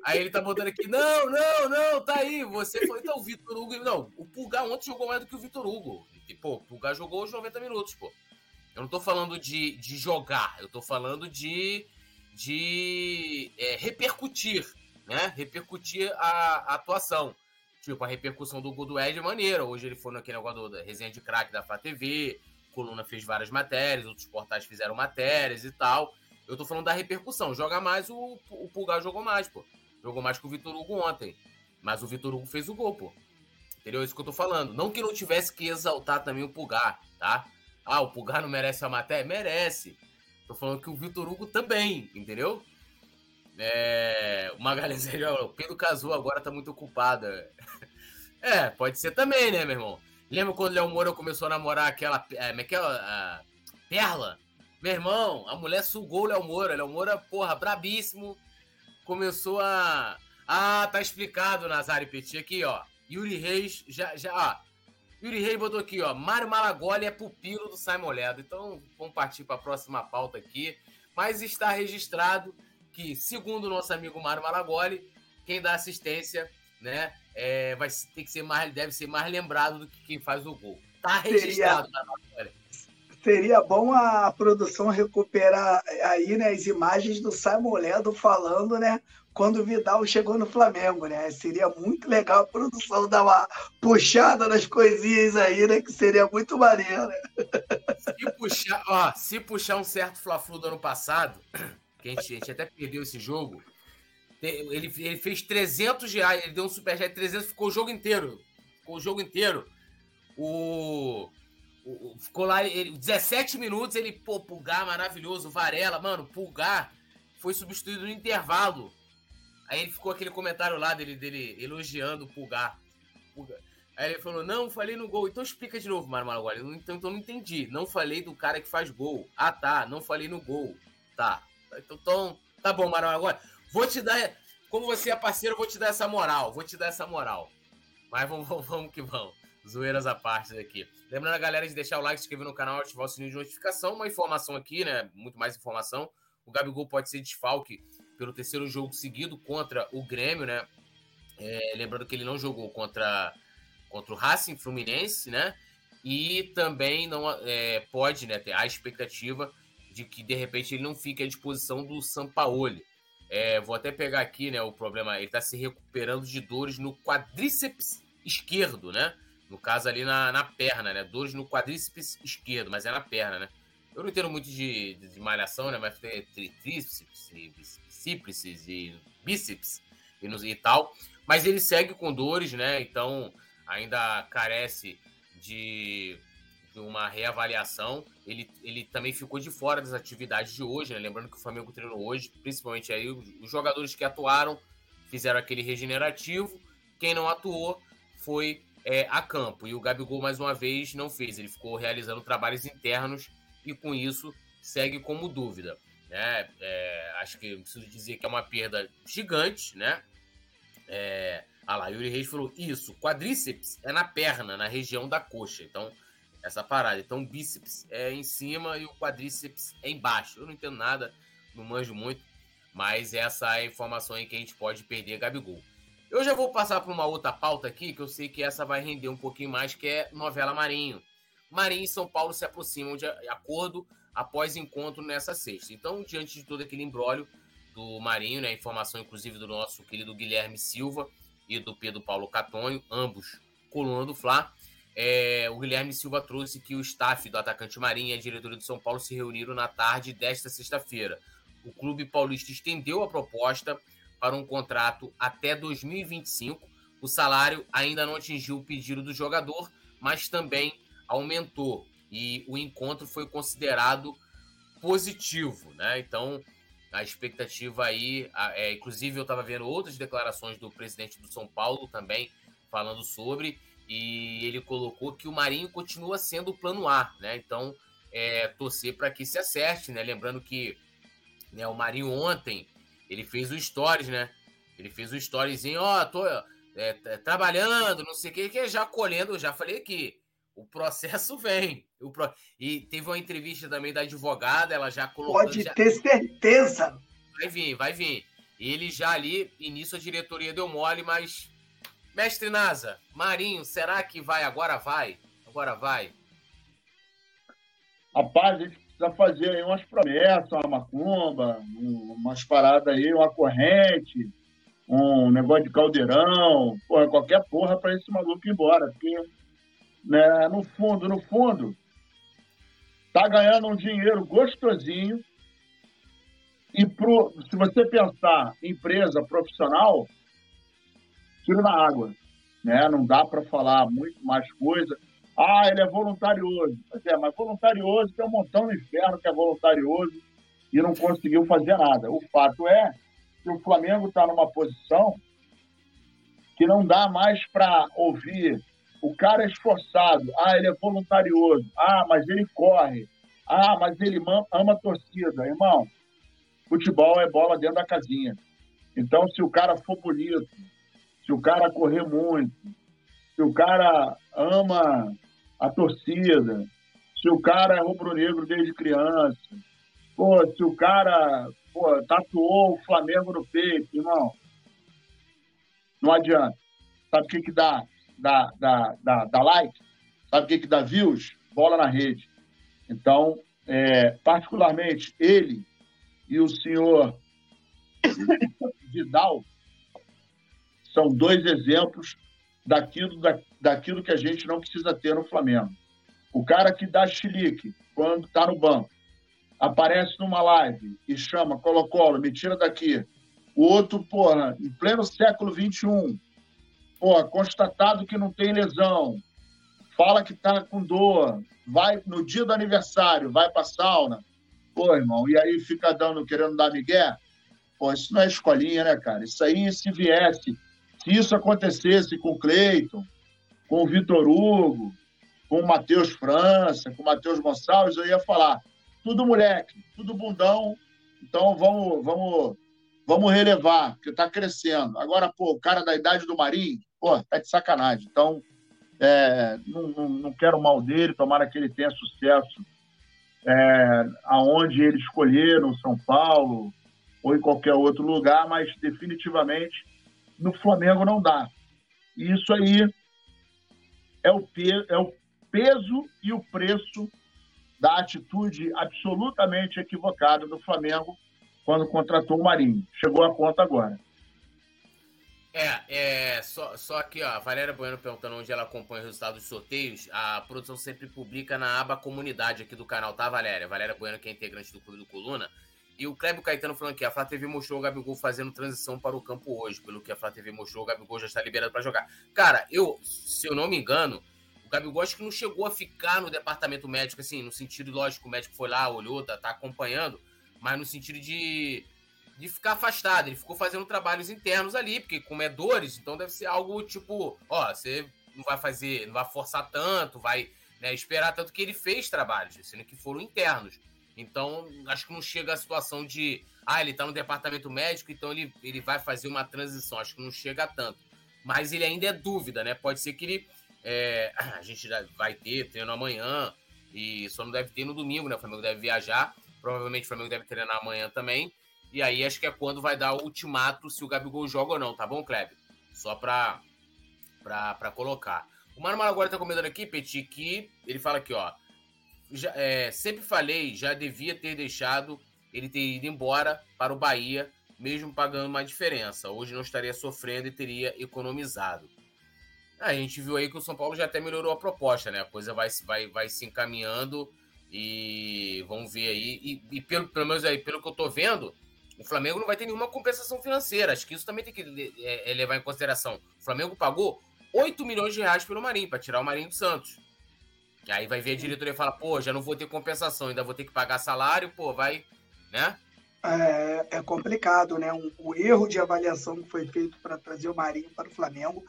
Aí ele tá botando aqui, não, não, não, tá aí. Você foi, então, o Vitor Hugo. Não, o Pulgar ontem jogou mais do que o Vitor Hugo. E, pô, o Pulgar jogou os 90 minutos, pô. Eu não tô falando de, de jogar, eu tô falando de, de é, repercutir, né? Repercutir a, a, atuação. Tipo, a repercussão do gol do Ed é maneira. Hoje ele foi naquele negócio da resenha de craque da Flá TV, Coluna fez várias matérias, outros portais fizeram matérias e tal. Eu tô falando da repercussão. Joga mais, o, o Pulgar jogou mais, pô. Jogou mais que o Vitor Hugo ontem. Mas o Vitor Hugo fez o gol, pô. Entendeu? É isso que eu tô falando. Não que não tivesse que exaltar também o Pulgar, tá? Ah, o Pulgar não merece a matéria? Merece. Tô falando que o Vitor Hugo também, entendeu? É, o Magalhães, o Pedro Cazu agora tá muito ocupada. É, pode ser também, né, meu irmão? Lembra quando o Léo Moura começou a namorar aquela. É, aquela é a Perla? Meu irmão, a mulher sugou o Léo Moura. Léo Moura, porra, brabíssimo. Começou a. Ah, tá explicado, Nazário Petit. Aqui, ó. Yuri Reis já. já ó. Yuri Reis botou aqui, ó. Mário Malagoli é pupilo do Simon Ledo. Então, vamos partir para a próxima pauta aqui. Mas está registrado que, segundo o nosso amigo Mário Malagoli, quem dá assistência, né, é, vai ter que ser mais, deve ser mais lembrado do que quem faz o gol. Tá registrado seria, na nossa Seria bom a produção recuperar aí né, as imagens do Simon Ledo falando, né? Quando o Vidal chegou no Flamengo, né? Seria muito legal a produção dar uma puxada nas coisinhas aí, né? Que seria muito maneiro. Né? Se puxar, ó, se puxar um certo Fla-Flu do ano passado, que a gente, a gente até perdeu esse jogo, ele, ele fez 300 reais, ele deu um superchat de 300, ficou o jogo inteiro. Ficou o jogo inteiro. O, o ficou lá, ele, 17 minutos, ele, pô, Pulgar maravilhoso, Varela, mano, Pulgar foi substituído no intervalo. Aí ele ficou aquele comentário lá dele, dele elogiando o Pulgar. Pulgar. Aí ele falou: Não, falei no gol. Então explica de novo, Mário Malaguari. Então, então não entendi. Não falei do cara que faz gol. Ah, tá. Não falei no gol. Tá. Então, então tá bom, Mário Malaguari. Vou te dar. Como você é parceiro, vou te dar essa moral. Vou te dar essa moral. Mas vamos, vamos, vamos que vamos. Zoeiras à parte aqui. Lembrando a galera de deixar o like, se inscrever no canal, ativar o sininho de notificação. Uma informação aqui, né? Muito mais informação. O Gabigol pode ser desfalque pelo terceiro jogo seguido contra o Grêmio, né? É, lembrando que ele não jogou contra, contra o Racing Fluminense, né? E também não é, pode né, ter a expectativa de que de repente ele não fique à disposição do Sampaoli. É, vou até pegar aqui, né, o problema, ele está se recuperando de dores no quadríceps esquerdo, né? No caso ali na, na perna, né? Dores no quadríceps esquerdo, mas é na perna, né? Eu não entendo muito de, de, de malhação, né? Mas tem tríceps, bíceps e bíceps e, e tal. Mas ele segue com dores, né? Então ainda carece de de uma reavaliação. Ele, ele também ficou de fora das atividades de hoje, né? Lembrando que o Flamengo treinou hoje, principalmente aí os jogadores que atuaram fizeram aquele regenerativo. Quem não atuou foi é, a campo. E o Gabigol, mais uma vez, não fez. Ele ficou realizando trabalhos internos e, com isso, segue como dúvida. Né? É, acho que preciso dizer que é uma perda gigante, né? É, ah lá, Yuri Reis falou: isso, quadríceps é na perna, na região da coxa. Então, essa parada. Então o bíceps é em cima e o quadríceps é embaixo. Eu não entendo nada, não manjo muito, mas essa é a informação aí que a gente pode perder Gabigol. Eu já vou passar para uma outra pauta aqui, que eu sei que essa vai render um pouquinho mais, que é novela Marinho. Marinho e São Paulo se aproximam de acordo após encontro nessa sexta. Então, diante de todo aquele embrólio do Marinho, né, informação inclusive do nosso querido Guilherme Silva e do Pedro Paulo Catonho, ambos coluna do Fla, é, o Guilherme Silva trouxe que o staff do atacante Marinho e a diretoria do São Paulo se reuniram na tarde desta sexta-feira. O clube paulista estendeu a proposta para um contrato até 2025. O salário ainda não atingiu o pedido do jogador, mas também aumentou. E o encontro foi considerado positivo, né? Então, a expectativa aí, é, inclusive eu estava vendo outras declarações do presidente do São Paulo também falando sobre, e ele colocou que o Marinho continua sendo o plano A, né? Então, é, torcer para que se acerte, né? Lembrando que né, o Marinho ontem, ele fez o stories, né? Ele fez o storyzinho, ó, oh, tô é, trabalhando, não sei o que, que é já colhendo, já falei aqui, o processo vem. O pro... E teve uma entrevista também da advogada, ela já colocou. Pode já... ter certeza. Vai vir, vai vir. Ele já ali, início a diretoria deu mole, mas Mestre Nasa, Marinho, será que vai agora? Vai? Agora vai? Rapaz, a gente precisa fazer aí umas promessas, uma macumba, umas paradas aí, uma corrente, um negócio de caldeirão, porra, qualquer porra para esse maluco ir embora. Porque, né, no fundo, no fundo, tá ganhando um dinheiro gostosinho. E pro, se você pensar empresa profissional, tiro na água. Né? Não dá para falar muito mais coisa. Ah, ele é voluntarioso. É, mas voluntarioso tem um montão no inferno que é voluntarioso e não conseguiu fazer nada. O fato é que o Flamengo está numa posição que não dá mais para ouvir o cara é esforçado, ah, ele é voluntarioso, ah, mas ele corre, ah, mas ele ama a torcida. Irmão, futebol é bola dentro da casinha. Então, se o cara for bonito, se o cara correr muito, se o cara ama a torcida, se o cara é rubro-negro desde criança, pô, se o cara pô, tatuou o Flamengo no peito, irmão, não adianta. Sabe o que, que dá? Dá, dá, dá, dá like? Sabe o que, que dá views? Bola na rede. Então, é, particularmente, ele e o senhor Vidal são dois exemplos daquilo, da, daquilo que a gente não precisa ter no Flamengo. O cara que dá chilique quando está no banco, aparece numa live e chama Colo-Colo, me tira daqui. O outro, porra, em pleno século XXI, porra, constatado que não tem lesão, fala que tá com dor, vai no dia do aniversário, vai pra sauna. Pô, irmão, e aí fica dando, querendo dar migué? Pô, isso não é escolinha, né, cara? Isso aí, se viesse, se isso acontecesse com o Cleiton, com o Vitor Hugo, com o Matheus França, com o Matheus Gonçalves, eu ia falar, tudo moleque, tudo bundão, então vamos, vamos, vamos relevar, porque tá crescendo. Agora, pô, o cara da idade do Marinho, pô, tá de sacanagem. Então, é, não, não, não, quero mal dele, tomara que ele tenha sucesso é, aonde ele escolher, no São Paulo ou em qualquer outro lugar, mas definitivamente no Flamengo não dá. E isso aí é o, é o peso e o preço da atitude absolutamente equivocada do Flamengo quando contratou o Marinho. Chegou a conta agora. É, é só, só aqui, ó, a Valéria Bueno perguntando onde ela acompanha o resultado dos sorteios. A produção sempre publica na aba comunidade aqui do canal, tá, Valéria? Valéria Bueno, que é integrante do Clube do Coluna. E o Clébio Caetano falando aqui, a Flá TV mostrou o Gabigol fazendo transição para o campo hoje. Pelo que a Flá TV mostrou, o Gabigol já está liberado para jogar. Cara, eu, se eu não me engano, o Gabigol acho que não chegou a ficar no departamento médico, assim, no sentido, lógico, o médico foi lá, olhou, tá, tá acompanhando, mas no sentido de de ficar afastado. Ele ficou fazendo trabalhos internos ali, porque como é dores, então deve ser algo tipo, ó, você não vai fazer, não vai forçar tanto, vai né, esperar tanto que ele fez trabalhos, sendo que foram internos. Então, acho que não chega a situação de, ah, ele tá no departamento médico, então ele, ele vai fazer uma transição. Acho que não chega a tanto. Mas ele ainda é dúvida, né? Pode ser que ele. É, a gente vai ter treino amanhã, e só não deve ter no domingo, né? O Flamengo deve viajar. Provavelmente o Flamengo deve treinar amanhã também. E aí acho que é quando vai dar o ultimato se o Gabigol joga ou não, tá bom, Kleber? Só pra, pra, pra colocar. O Mano agora tá comentando aqui, Petit, que ele fala aqui, ó. Já, é, sempre falei, já devia ter deixado ele ter ido embora para o Bahia, mesmo pagando uma diferença. Hoje não estaria sofrendo e teria economizado. A gente viu aí que o São Paulo já até melhorou a proposta, né? A coisa vai, vai, vai se encaminhando e vamos ver aí. E, e pelo, pelo menos aí, pelo que eu tô vendo, o Flamengo não vai ter nenhuma compensação financeira. Acho que isso também tem que é, é, levar em consideração. O Flamengo pagou 8 milhões de reais pelo Marinho, para tirar o Marinho do Santos. Aí vai ver a diretoria e fala, pô, já não vou ter compensação, ainda vou ter que pagar salário, pô, vai, né? É, é complicado, né? Um, o erro de avaliação que foi feito para trazer o Marinho para o Flamengo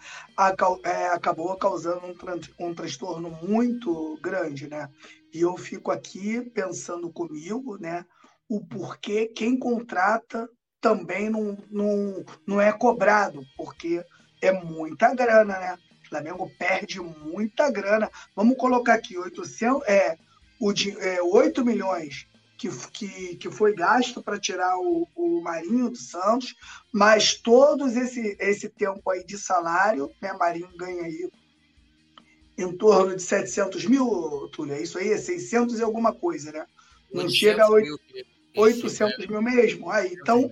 é, acabou causando um, um transtorno muito grande, né? E eu fico aqui pensando comigo, né? o porquê quem contrata também não, não, não é cobrado, porque é muita grana, né? O Flamengo perde muita grana. Vamos colocar aqui 800, é, o, é, 8 milhões que, que, que foi gasto para tirar o, o Marinho do Santos, mas todo esse, esse tempo aí de salário, né? Marinho ganha aí em torno de 700 mil, Túlio, é isso aí? É 600 e alguma coisa, né? Não chega a 8... Mil. 800 mil mesmo. Aí, então,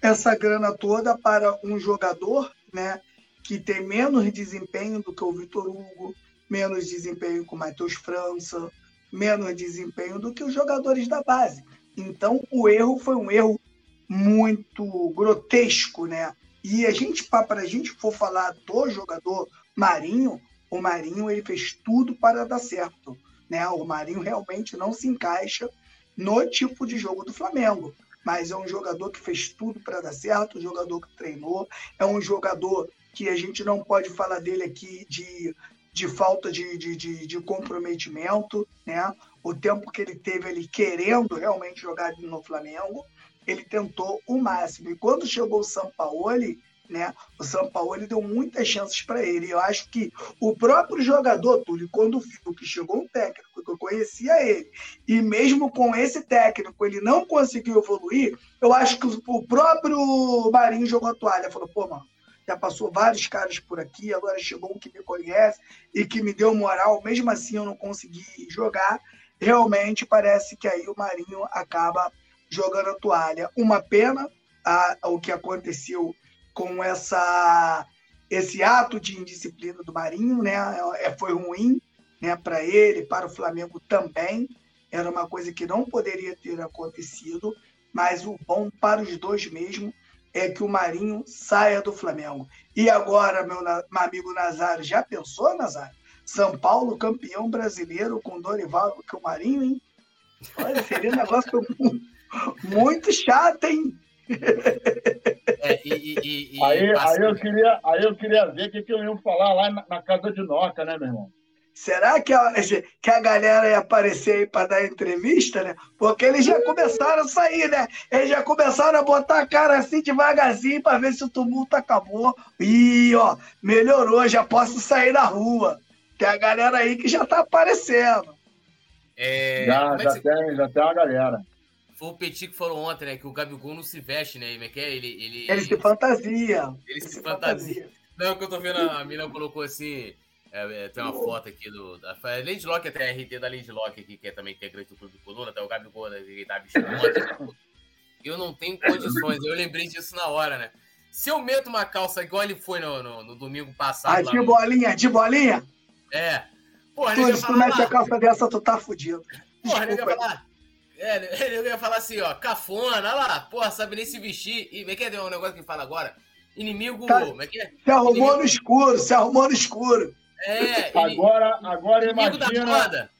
essa grana toda para um jogador né, que tem menos desempenho do que o Vitor Hugo, menos desempenho com o Matheus França, menos desempenho do que os jogadores da base. Então, o erro foi um erro muito grotesco, né? E a gente, para a gente for falar do jogador Marinho, o Marinho ele fez tudo para dar certo, né? O Marinho realmente não se encaixa no tipo de jogo do Flamengo. Mas é um jogador que fez tudo para dar certo, um jogador que treinou, é um jogador que a gente não pode falar dele aqui de, de falta de, de, de, de comprometimento, né? O tempo que ele teve ali querendo realmente jogar no Flamengo, ele tentou o máximo. E quando chegou o Sampaoli, né? O ele deu muitas chances para ele. Eu acho que o próprio jogador, Túlio, quando viu que chegou um técnico que eu conhecia ele, e mesmo com esse técnico ele não conseguiu evoluir, eu acho que o próprio Marinho jogou a toalha. Falou, pô, mano, já passou vários caras por aqui, agora chegou um que me conhece e que me deu moral, mesmo assim eu não consegui jogar. Realmente parece que aí o Marinho acaba jogando a toalha. Uma pena a, o que aconteceu com essa esse ato de indisciplina do Marinho, né? É, foi ruim, né, para ele, para o Flamengo também. Era uma coisa que não poderia ter acontecido, mas o bom para os dois mesmo é que o Marinho saia do Flamengo. E agora, meu, meu amigo Nazário, já pensou, Nazário? São Paulo campeão brasileiro com Dorival e com o Marinho, hein? Olha, seria um negócio muito chato, hein? É, e, e, e, aí, aí, eu queria, aí eu queria ver o que, que eu ia falar lá na, na, casa de Noca, né, meu irmão? Será que a, que a galera ia aparecer aí para dar entrevista, né? Porque eles já começaram a sair, né? Eles já começaram a botar a cara assim devagarzinho para ver se o tumulto acabou. E, ó, melhorou, já posso sair na rua. Tem a galera aí que já tá aparecendo. É... Já, é já, tem, já tem uma galera. Foi o Petit que falou ontem, né? Que o Gabigol não se veste, né? Ele, é ele, ele, ele se fantasia. Ele, ele se, se fantasia. fantasia. Não, que eu tô vendo, a mina colocou assim. É, é, tem uma foto aqui do. Da, Lady Lock, até a RT da Lady Lock aqui, que é também integrante do Clube do Coluna, até o Gabigol, né, que tá. Né? Eu não tenho condições, eu lembrei disso na hora, né? Se eu meto uma calça igual ele foi no, no, no domingo passado. Ah, de no... bolinha, de bolinha? É. Porra, tu, se tu mete a calça dessa, tu tá fudido. Porra, ele ia falar. É, ele ia falar assim, ó, cafona, olha lá, porra, sabe nem se vestir. E é que é um negócio que fala agora? Inimigo. Tá, é é? Se arrumou Inimigo... no escuro, se arrumou no escuro. É, agora, agora imagina.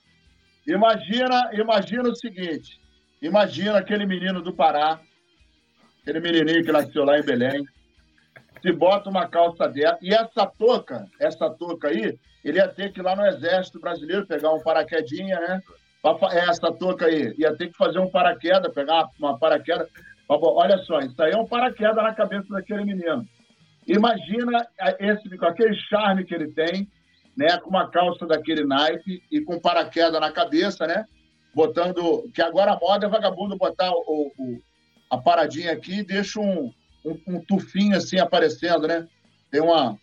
Imagina, imagina o seguinte: imagina aquele menino do Pará, aquele menininho que nasceu lá em Belém, se bota uma calça dessa, e essa touca, essa touca aí, ele ia ter que ir lá no Exército Brasileiro pegar um paraquedinha, né? essa touca aí, ia ter que fazer um paraquedas, pegar uma paraquedas. Olha só, isso aí é um paraquedas na cabeça daquele menino. Imagina esse, com aquele charme que ele tem, né, com uma calça daquele naipe e com paraquedas na cabeça, né? Botando. Que agora a moda é vagabundo botar o, o a paradinha aqui e deixa um, um, um, tufinho assim aparecendo, né? Tem uma,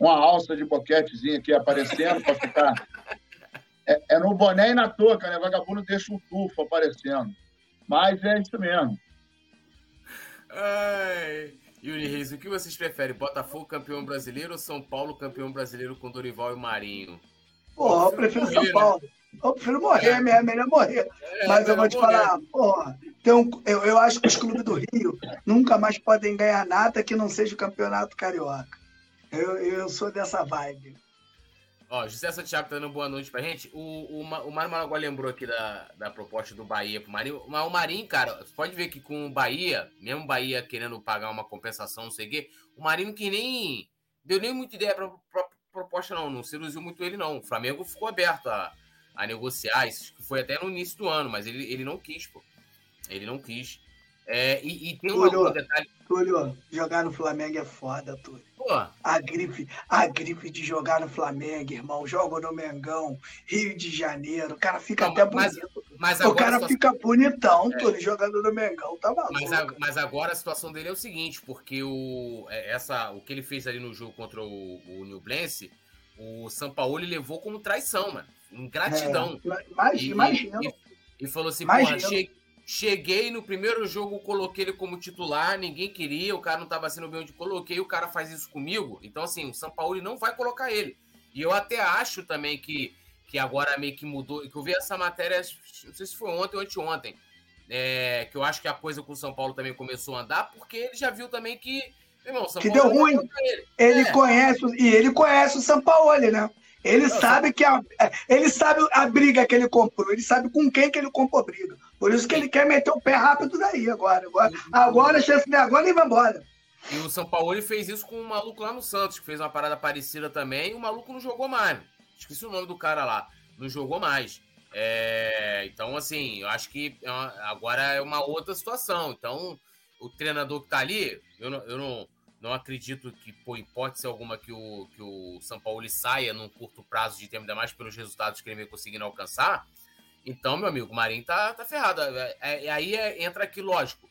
uma alça de boquetezinha aqui aparecendo para ficar é, é, no boné e na touca, né? Vagabundo deixa um tufo aparecendo. Mas é isso mesmo. Ai. Yuri Reis, o que vocês preferem? Botafogo campeão brasileiro ou São Paulo campeão brasileiro com Dorival e Marinho? Porra, eu prefiro morrer, São né? Paulo. Né? Eu prefiro morrer, é. é melhor morrer. É, Mas eu vou te morrer. falar, porra, tem um, eu, eu acho que os clubes do Rio nunca mais podem ganhar nada que não seja o campeonato carioca. Eu, eu sou dessa vibe. Ó, José Santiago tá dando boa noite pra gente. O, o, o Mário Maraguá lembrou aqui da, da proposta do Bahia pro Marinho. Mas o Marinho, cara, você pode ver que com o Bahia, mesmo o Bahia querendo pagar uma compensação, não sei o quê, o Marinho que nem deu nem muita ideia pra, pra proposta, não. Não seduziu muito ele, não. O Flamengo ficou aberto a, a negociar. Isso foi até no início do ano, mas ele, ele não quis, pô. Ele não quis. É, e, e, tem um detalhe. Túlio, jogar no Flamengo é foda, Túlio. Pô. A grife, a grife de jogar no Flamengo, irmão. Joga no Mengão, Rio de Janeiro. O cara fica não, até bonito. Mas, o cara situação... fica bonitão, é. Jogando no Mengão. Tá maluco. Mas, a, mas, agora a situação dele é o seguinte, porque o, é, essa, o que ele fez ali no jogo contra o, o New Blance, o São Paulo levou como traição, mano. Ingratidão. É, imagina, imagina. E, e, falou assim, porra, achei Cheguei no primeiro jogo, coloquei ele como titular, ninguém queria, o cara não estava sendo bem onde coloquei, o cara faz isso comigo. Então, assim, o São Paulo não vai colocar ele. E eu até acho também que, que agora meio que mudou, que eu vi essa matéria, não sei se foi ontem ou anteontem, é, que eu acho que a coisa com o São Paulo também começou a andar, porque ele já viu também que, irmão, São que Paulo deu ruim. Ele, ele é. conhece, e ele conhece o São Paulo, né? Ele sabe que a, é, ele sabe a briga que ele comprou, ele sabe com quem que ele comprou a briga. Por isso que ele quer meter o pé rápido daí agora. Agora, agora a chance de agora ele vai embora. E o São Paulo fez isso com um maluco lá no Santos, que fez uma parada parecida também, e o maluco não jogou mais. Esqueci o nome do cara lá. Não jogou mais. É, então, assim, eu acho que é agora é uma outra situação. Então, o treinador que tá ali, eu não, eu não, não acredito que, por hipótese alguma, que o, que o São Paulo saia num curto prazo de tempo, ainda mais pelos resultados que ele vem conseguindo alcançar. Então, meu amigo, o Marinho tá, tá ferrado. É, é, aí é, entra aqui, lógico.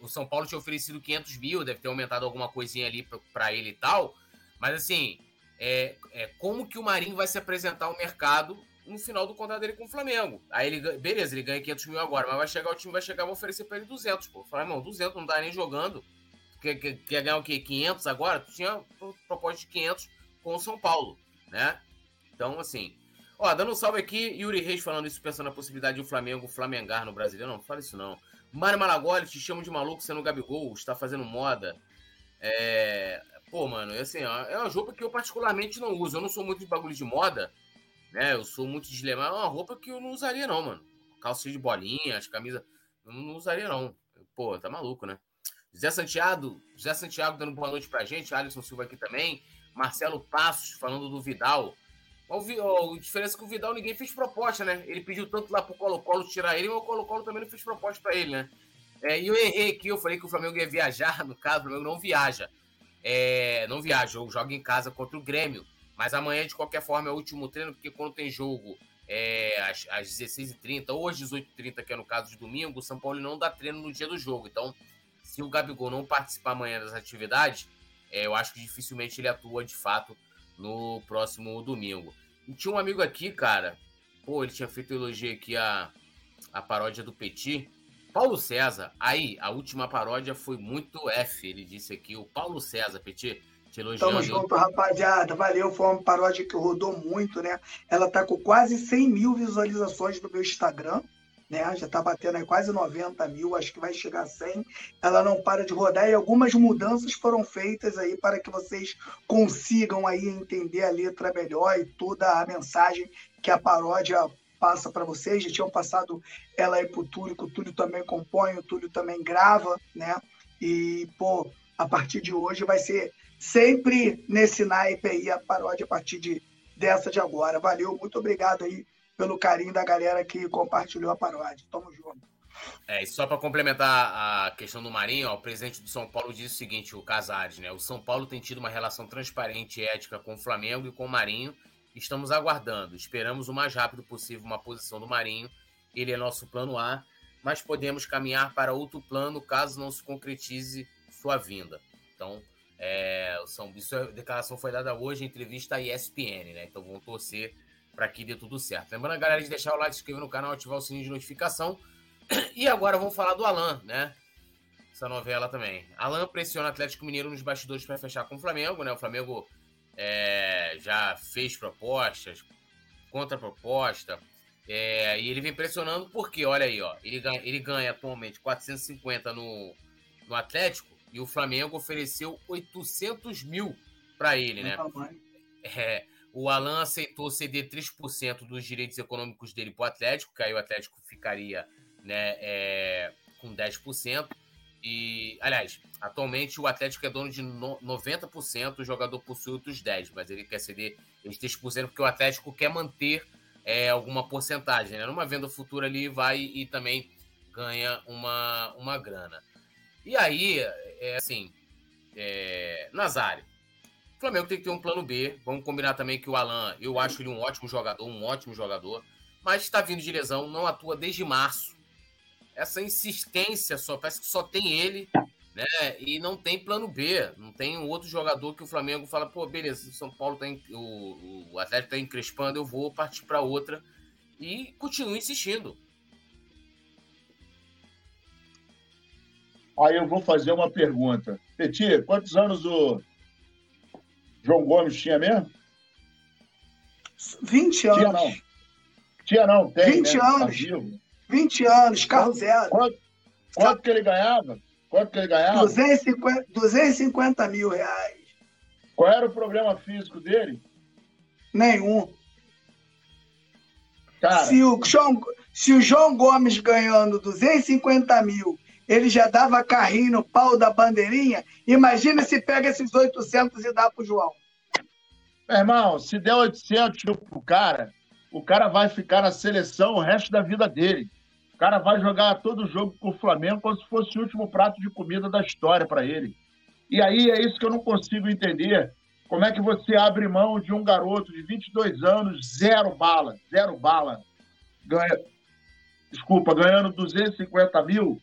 O São Paulo tinha oferecido 500 mil, deve ter aumentado alguma coisinha ali para ele e tal. Mas, assim, é, é, como que o Marinho vai se apresentar ao mercado no final do contrato dele com o Flamengo. Aí ele, beleza, ele ganha 500 mil agora, mas vai chegar o time vai chegar vai oferecer para ele 200, pô. Falar, irmão, 200 não dá nem jogando. Quer, quer, ganhar o quê? 500 agora? Tinha proposta de 500 com o São Paulo, né? Então, assim. Ó, dando um salve aqui, Yuri Reis falando isso, pensando na possibilidade de o Flamengo flamengar no Brasileiro. Não, não fala isso não. Mário Malagoli, te chamo de maluco sendo Gabigol, está fazendo moda. É... Pô, mano, assim, ó, é uma roupa que eu particularmente não uso. Eu não sou muito de bagulho de moda, né? Eu sou muito de É uma roupa que eu não usaria, não, mano. Calça de bolinhas, camisa. Eu não usaria, não. Pô, tá maluco, né? Zé Santiago, Zé Santiago dando boa noite pra gente, Alisson Silva aqui também, Marcelo Passos falando do Vidal. O, a diferença é que o Vidal ninguém fez proposta, né? Ele pediu tanto lá pro Colo-Colo tirar ele, mas o Colo-Colo também não fez proposta para ele, né? É, e eu errei aqui, eu falei que o Flamengo ia viajar, no caso, o Flamengo não viaja. É, não viaja, ou joga em casa contra o Grêmio. Mas amanhã, de qualquer forma, é o último treino, porque quando tem jogo é, às, às 16h30 ou às 18h30, que é no caso de domingo, o São Paulo não dá treino no dia do jogo. Então, se o Gabigol não participar amanhã das atividades, é, eu acho que dificilmente ele atua de fato no próximo domingo. E tinha um amigo aqui, cara, pô, ele tinha feito elogio aqui a, a paródia do Petit. Paulo César, aí, a última paródia foi muito F, ele disse aqui, o Paulo César, Petit, te elogiando. Tamo junto, rapaziada, valeu, foi uma paródia que rodou muito, né? Ela tá com quase 100 mil visualizações no meu Instagram, né? Já está batendo aí quase 90 mil, acho que vai chegar a 100. Ela não para de rodar e algumas mudanças foram feitas aí para que vocês consigam aí entender a letra melhor e toda a mensagem que a paródia passa para vocês. Já tinham passado ela aí o Túlio, que o Túlio também compõe, o Túlio também grava, né? E, pô, a partir de hoje vai ser sempre nesse naipe aí a paródia a partir de, dessa de agora. Valeu, muito obrigado aí pelo carinho da galera que compartilhou a paródia. Tamo junto. É, e só para complementar a questão do Marinho, ó, o presidente do São Paulo disse o seguinte, o Casares, né? O São Paulo tem tido uma relação transparente e ética com o Flamengo e com o Marinho. Estamos aguardando. Esperamos o mais rápido possível uma posição do Marinho. Ele é nosso plano A, mas podemos caminhar para outro plano caso não se concretize sua vinda. Então, é, São, isso, a declaração foi dada hoje em entrevista à ESPN, né? Então vamos torcer para que dê tudo certo. Lembrando a galera de deixar o like, se inscrever no canal, ativar o sininho de notificação. E agora vamos falar do Alan, né? Essa novela também. Alan pressiona o Atlético Mineiro nos bastidores para fechar com o Flamengo, né? O Flamengo é, já fez propostas, contra-proposta. É, e ele vem pressionando porque, olha aí, ó, ele ganha, ele ganha atualmente 450 no, no Atlético e o Flamengo ofereceu 800 mil para ele, né? É, o Alan aceitou ceder 3% dos direitos econômicos dele para o Atlético, que aí o Atlético ficaria né, é, com 10%. E, aliás, atualmente o Atlético é dono de 90%, o jogador possui outros 10%, mas ele quer ceder esses 3% porque o Atlético quer manter é, alguma porcentagem. Né? Numa venda futura ali vai e também ganha uma, uma grana. E aí, é assim, é, Nazário, Flamengo tem que ter um plano B. Vamos combinar também que o Alan, eu acho ele um ótimo jogador, um ótimo jogador, mas está vindo de lesão, não atua desde março. Essa insistência só, parece que só tem ele, né? E não tem plano B, não tem um outro jogador que o Flamengo fala, pô, beleza, o São Paulo tá em, o, o Atlético tá encrespando, eu vou partir para outra e continua insistindo. Aí eu vou fazer uma pergunta. Petit, quantos anos o João Gomes tinha mesmo? 20 anos. Tinha não. Tinha não, tem. 20 né? anos. Tá 20 anos, carro zero. Quanto, quanto que ele ganhava? Quanto que ele ganhava? 250, 250 mil reais. Qual era o problema físico dele? Nenhum. Cara. Se, o João, se o João Gomes ganhando 250 mil, ele já dava carrinho no pau da bandeirinha, imagina se pega esses 800 e dá pro João. Meu irmão, se der 800 mil pro cara, o cara vai ficar na seleção o resto da vida dele. O cara vai jogar todo jogo com o Flamengo como se fosse o último prato de comida da história para ele. E aí é isso que eu não consigo entender. Como é que você abre mão de um garoto de 22 anos, zero bala, zero bala, ganha, desculpa, ganhando 250 mil,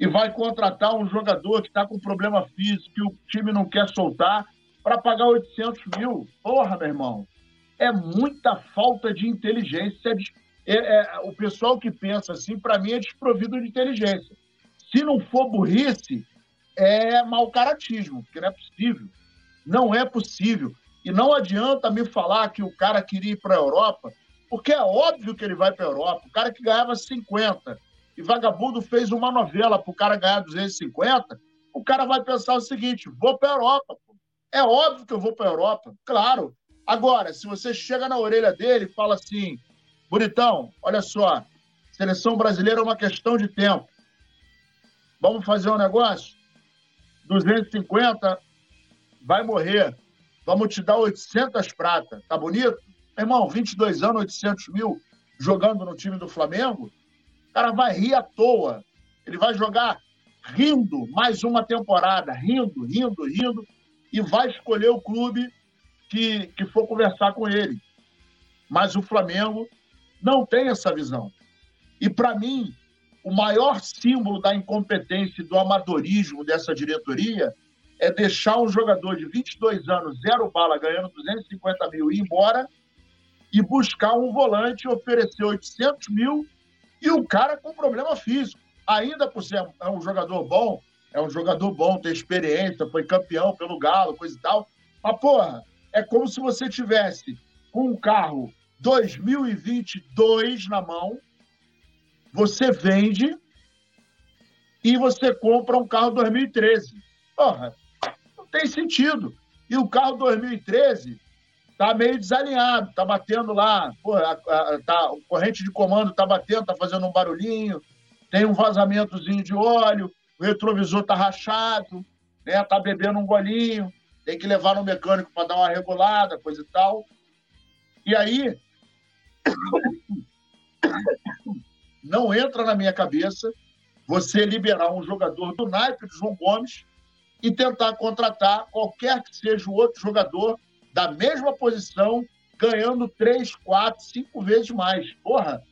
e vai contratar um jogador que está com problema físico, que o time não quer soltar, para pagar 800 mil? Porra, meu irmão, é muita falta de inteligência é, é, o pessoal que pensa assim, para mim, é desprovido de inteligência. Se não for burrice, é mau caratismo, porque não é possível. Não é possível. E não adianta me falar que o cara queria ir para a Europa, porque é óbvio que ele vai para a Europa. O cara que ganhava 50 e vagabundo fez uma novela para o cara ganhar 250, o cara vai pensar o seguinte: vou para a Europa. É óbvio que eu vou para a Europa, claro. Agora, se você chega na orelha dele e fala assim, Bonitão, olha só, seleção brasileira é uma questão de tempo. Vamos fazer um negócio? 250 vai morrer. Vamos te dar 800 prata. Tá bonito? irmão, 22 anos, 800 mil jogando no time do Flamengo. O cara vai rir à toa. Ele vai jogar rindo mais uma temporada, rindo, rindo, rindo, e vai escolher o clube que, que for conversar com ele. Mas o Flamengo não tem essa visão. E, para mim, o maior símbolo da incompetência e do amadorismo dessa diretoria é deixar um jogador de 22 anos, zero bala, ganhando 250 mil, ir embora e buscar um volante, oferecer 800 mil e o cara com problema físico. Ainda por ser é um jogador bom, é um jogador bom, tem experiência, foi campeão pelo Galo, coisa e tal. Mas, porra, é como se você tivesse com um carro 2022 na mão, você vende e você compra um carro 2013. Porra, não tem sentido. E o carro 2013 tá meio desalinhado, tá batendo lá, porra, a, a, tá, o corrente de comando tá batendo, tá fazendo um barulhinho, tem um vazamentozinho de óleo, o retrovisor tá rachado, né, tá bebendo um golinho, tem que levar no mecânico para dar uma regulada, coisa e tal. E aí, não entra na minha cabeça você liberar um jogador do naipe de João Gomes e tentar contratar qualquer que seja o outro jogador da mesma posição, ganhando três, quatro, cinco vezes mais. Porra,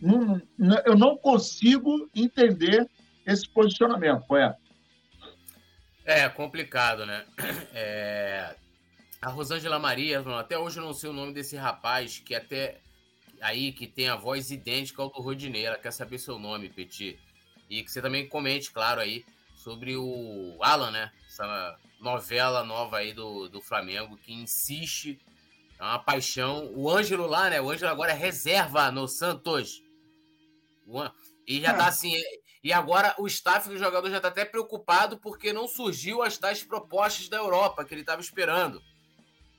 não, não, eu não consigo entender esse posicionamento, poeta. É complicado, né? É... A Rosângela Maria, até hoje eu não sei o nome desse rapaz que até aí que tem a voz idêntica ao do Rodinei. Ela quer saber seu nome, Petit. E que você também comente, claro, aí, sobre o Alan, né? Essa novela nova aí do, do Flamengo, que insiste, é uma paixão. O Ângelo lá, né? O Ângelo agora é reserva no Santos. E já tá assim. E agora o staff do jogador já tá até preocupado porque não surgiu as tais propostas da Europa que ele tava esperando.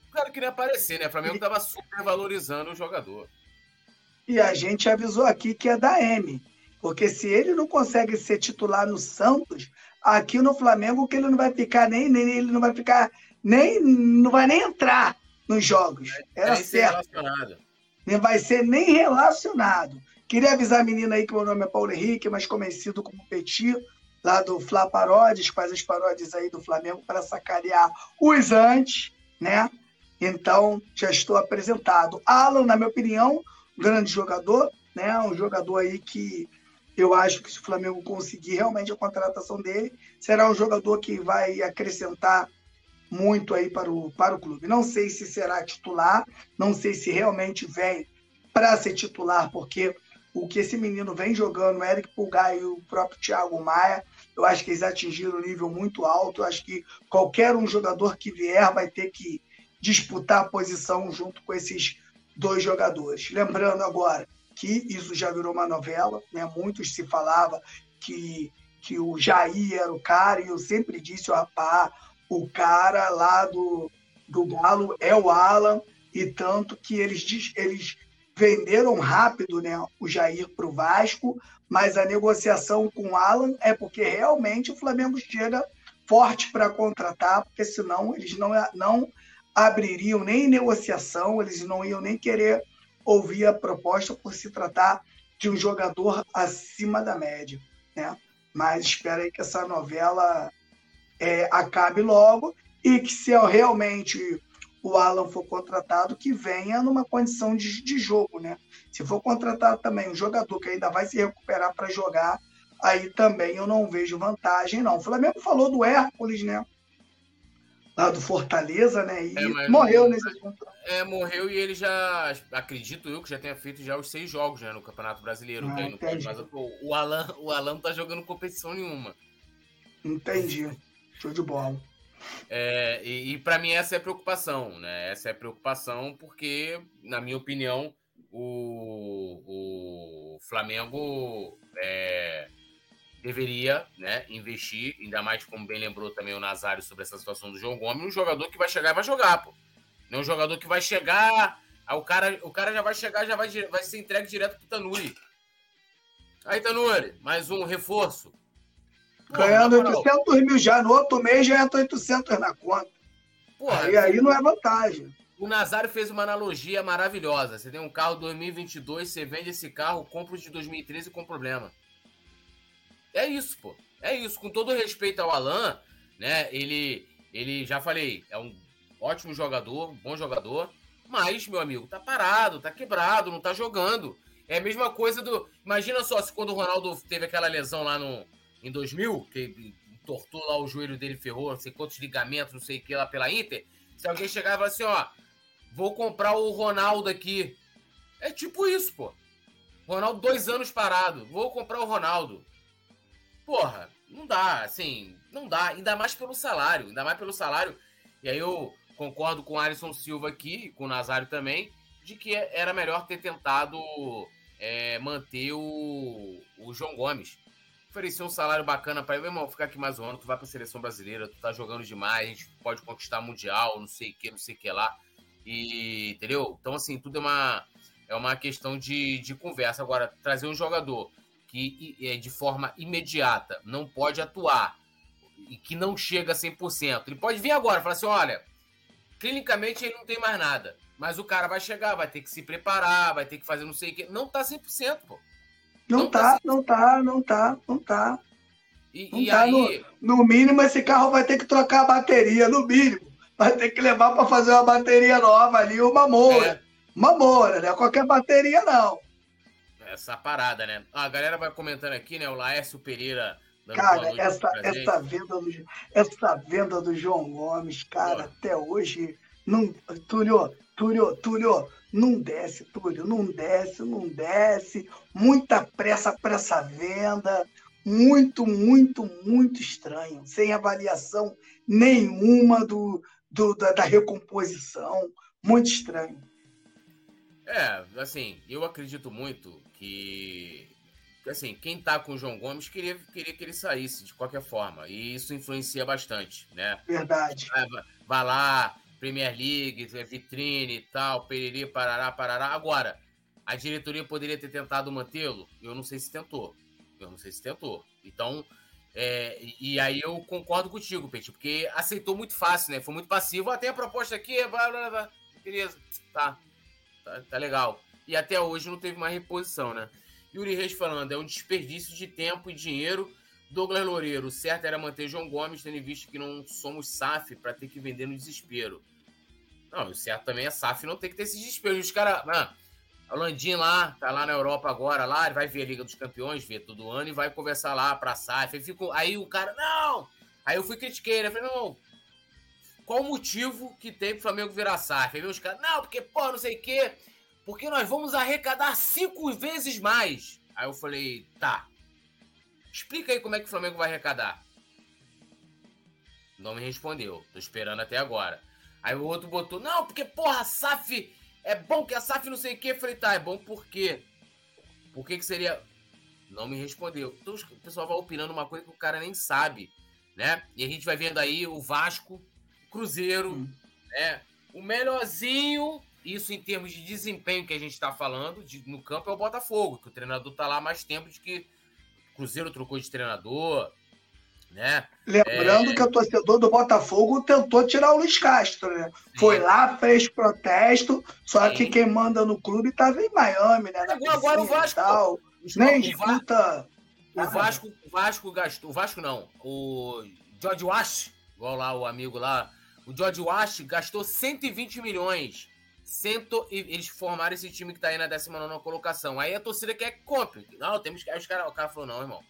O cara queria aparecer, né? O Flamengo tava super valorizando o jogador. E a gente avisou aqui que é da M. Porque se ele não consegue ser titular no Santos, aqui no Flamengo que ele não vai ficar nem, nem ele não vai ficar nem não vai nem entrar nos jogos. Era nem certo. Nem vai ser nem relacionado. Queria avisar a menina aí que meu nome é Paulo Henrique, mais conhecido como Petit, lá do Fla Paródias, faz as paródias aí do Flamengo para sacanear os antes, né? Então, já estou apresentado. Alan, na minha opinião, grande jogador, né? Um jogador aí que eu acho que se o Flamengo conseguir realmente a contratação dele, será um jogador que vai acrescentar muito aí para o, para o clube. Não sei se será titular, não sei se realmente vem para ser titular, porque o que esse menino vem jogando, o Eric Pulgar e o próprio Thiago Maia, eu acho que eles atingiram um nível muito alto. Eu acho que qualquer um jogador que vier vai ter que disputar a posição junto com esses dois jogadores. Lembrando agora que isso já virou uma novela, né? Muitos se falava que, que o Jair era o cara, e eu sempre disse, o rapaz, o cara lá do, do Galo é o Alan, e tanto que eles, eles venderam rápido né, o Jair para o Vasco, mas a negociação com o Alan é porque realmente o Flamengo chega forte para contratar, porque senão eles não, não abririam nem negociação, eles não iam nem querer ouvir a proposta por se tratar de um jogador acima da média. Né? Mas espero aí que essa novela é, acabe logo e que se realmente o Alan for contratado, que venha numa condição de, de jogo, né? Se for contratado também um jogador que ainda vai se recuperar para jogar, aí também eu não vejo vantagem, não. O Flamengo falou do Hércules, né? Lá do Fortaleza, né? E é, morreu nesse É, morreu e ele já, acredito eu, que já tenha feito já os seis jogos né, no Campeonato Brasileiro. Ah, mas o Alan, o Alan não tá jogando competição nenhuma. Entendi. Show de bola. É, e, e para mim essa é a preocupação, né? Essa é a preocupação porque, na minha opinião, o, o Flamengo é, deveria né, investir, ainda mais como bem lembrou também o Nazário sobre essa situação do João Gomes, um jogador que vai chegar e vai jogar, pô. Não é um jogador que vai chegar, aí o cara, o cara já vai chegar, já vai, vai ser entregue direto pro Tanuri. Aí, Tanuri, mais um reforço. Ganhando 800 mil já, no outro mês já entra 800 na conta. Porra, e aí não é vantagem. O Nazário fez uma analogia maravilhosa. Você tem um carro 2022, você vende esse carro, compra o de 2013 com problema. É isso, pô. É isso. Com todo respeito ao Alan, né? Ele, ele já falei, é um ótimo jogador, um bom jogador. Mas, meu amigo, tá parado, tá quebrado, não tá jogando. É a mesma coisa do. Imagina só se quando o Ronaldo teve aquela lesão lá no, em 2000, que tortou lá o joelho dele, ferrou, não sei quantos ligamentos, não sei o que lá pela Inter. Se alguém chegar falar assim, ó, vou comprar o Ronaldo aqui. É tipo isso, pô. Ronaldo, dois anos parado. Vou comprar o Ronaldo. Porra, não dá, assim, não dá. Ainda mais pelo salário. Ainda mais pelo salário. E aí eu concordo com o Alisson Silva aqui, com o Nazário também, de que era melhor ter tentado é, manter o, o João Gomes oferecer um salário bacana para ele, meu irmão, ficar aqui mais um ano, tu vai pra seleção brasileira, tu tá jogando demais, a gente pode conquistar mundial, não sei o que, não sei o que lá. E, entendeu? Então, assim, tudo é uma, é uma questão de, de conversa. Agora, trazer um jogador que é de forma imediata não pode atuar e que não chega a 100%. Ele pode vir agora e falar assim: olha, clinicamente ele não tem mais nada. Mas o cara vai chegar, vai ter que se preparar, vai ter que fazer não sei o que. Não tá 100%, pô. Não, tá, não tá, não tá, não tá. E, não e tá. Aí... No, no, mínimo, esse carro vai ter que trocar a bateria, no mínimo. Vai ter que levar para fazer uma bateria nova ali, uma moura. É. Uma moura, não é qualquer bateria, não. Essa parada, né? A galera vai comentando aqui, né? O Laércio Pereira. Cara, essa, essa, venda do, essa venda do João Gomes, cara, até hoje. Não, Túlio, Túlio, Túlio, não desce, Túlio, não desce, não desce. Muita pressa para essa venda. Muito, muito, muito estranho. Sem avaliação nenhuma do, do da, da recomposição. Muito estranho. É, assim, eu acredito muito que assim, quem tá com o João Gomes queria, queria que ele saísse de qualquer forma. E isso influencia bastante, né? Verdade. Vai, vai lá, Premier League, é vitrine e tal, periri, parará, parará. Agora, a diretoria poderia ter tentado mantê-lo? Eu não sei se tentou. Eu não sei se tentou. Então, é, e aí eu concordo contigo, Peti, porque aceitou muito fácil, né? Foi muito passivo. Ah, tem a proposta aqui, blá, blá, blá. beleza, tá, tá, tá legal. E até hoje não teve mais reposição, né? Yuri Reis falando, é um desperdício de tempo e dinheiro Douglas Loureiro, certo era manter João Gomes, tendo visto que não somos SAF para ter que vender no desespero. Não, o certo também é SAF não ter que ter esse desespero. Os caras. O Landim lá, tá lá na Europa agora, lá, ele vai ver a Liga dos Campeões, ver todo ano e vai conversar lá pra SAF. Aí, fico, aí o cara, não! Aí eu fui critiquei, né? Falei, não, qual o motivo que tem pro Flamengo virar SAF? Aí os caras, não, porque, pô, não sei o quê, porque nós vamos arrecadar cinco vezes mais. Aí eu falei, tá, Explica aí como é que o Flamengo vai arrecadar. Não me respondeu. Tô esperando até agora. Aí o outro botou, não, porque porra, a SAF é bom que a SAF não sei o que. Falei, tá, é bom por quê? Por que que seria... Não me respondeu. Então o pessoal vai opinando uma coisa que o cara nem sabe, né? E a gente vai vendo aí o Vasco, Cruzeiro, hum. né? O melhorzinho isso em termos de desempenho que a gente está falando de, no campo é o Botafogo, que o treinador está lá há mais tempo de que o Cruzeiro trocou de treinador, né? Lembrando é... que o torcedor do Botafogo tentou tirar o Luiz Castro, né? Sim. Foi lá, fez protesto, só Sim. que quem manda no clube estava em Miami, né? Na agora o Vasco. Tal. Nem escuta. O Vasco, o Vasco gastou. O Vasco não. O George Wash, igual lá o amigo lá. O George Wash gastou 120 milhões. Cento, e eles formaram esse time que tá aí na 19 colocação. Aí a torcida quer que compre. Não, temos que. Aí os cara, o cara falou: não, irmão.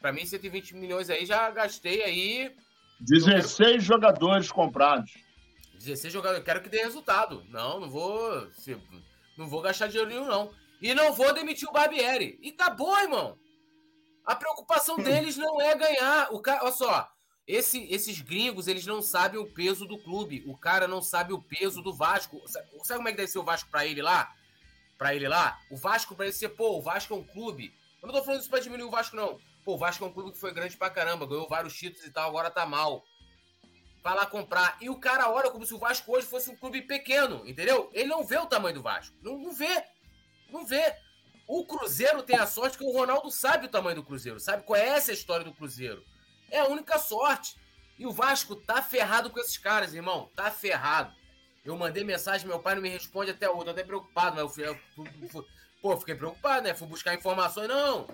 Para mim, 120 milhões aí já gastei aí. 16 jogadores comprados. 16 jogadores. Quero que dê resultado. Não, não vou. Não vou gastar dinheiro nenhum, não. E não vou demitir o Barbieri. E acabou, irmão. A preocupação deles não é ganhar. O cara, olha só. Esse, esses gringos, eles não sabem o peso do clube. O cara não sabe o peso do Vasco. Sabe, sabe como é que deve ser o Vasco para ele lá? Para ele lá? O Vasco para ele ser, pô, o Vasco é um clube. Eu não tô falando isso pra diminuir o Vasco, não. Pô, o Vasco é um clube que foi grande pra caramba, ganhou vários títulos e tal, agora tá mal. Vai lá comprar. E o cara olha como se o Vasco hoje fosse um clube pequeno, entendeu? Ele não vê o tamanho do Vasco. Não, não vê. Não vê. O Cruzeiro tem a sorte que o Ronaldo sabe o tamanho do Cruzeiro, sabe? Conhece a história do Cruzeiro. É a única sorte. E o Vasco tá ferrado com esses caras, irmão. Tá ferrado. Eu mandei mensagem, meu pai não me responde até hoje. Tô até preocupado, mas eu fui, eu fui, pô, fiquei preocupado, né? Fui buscar informações. Não,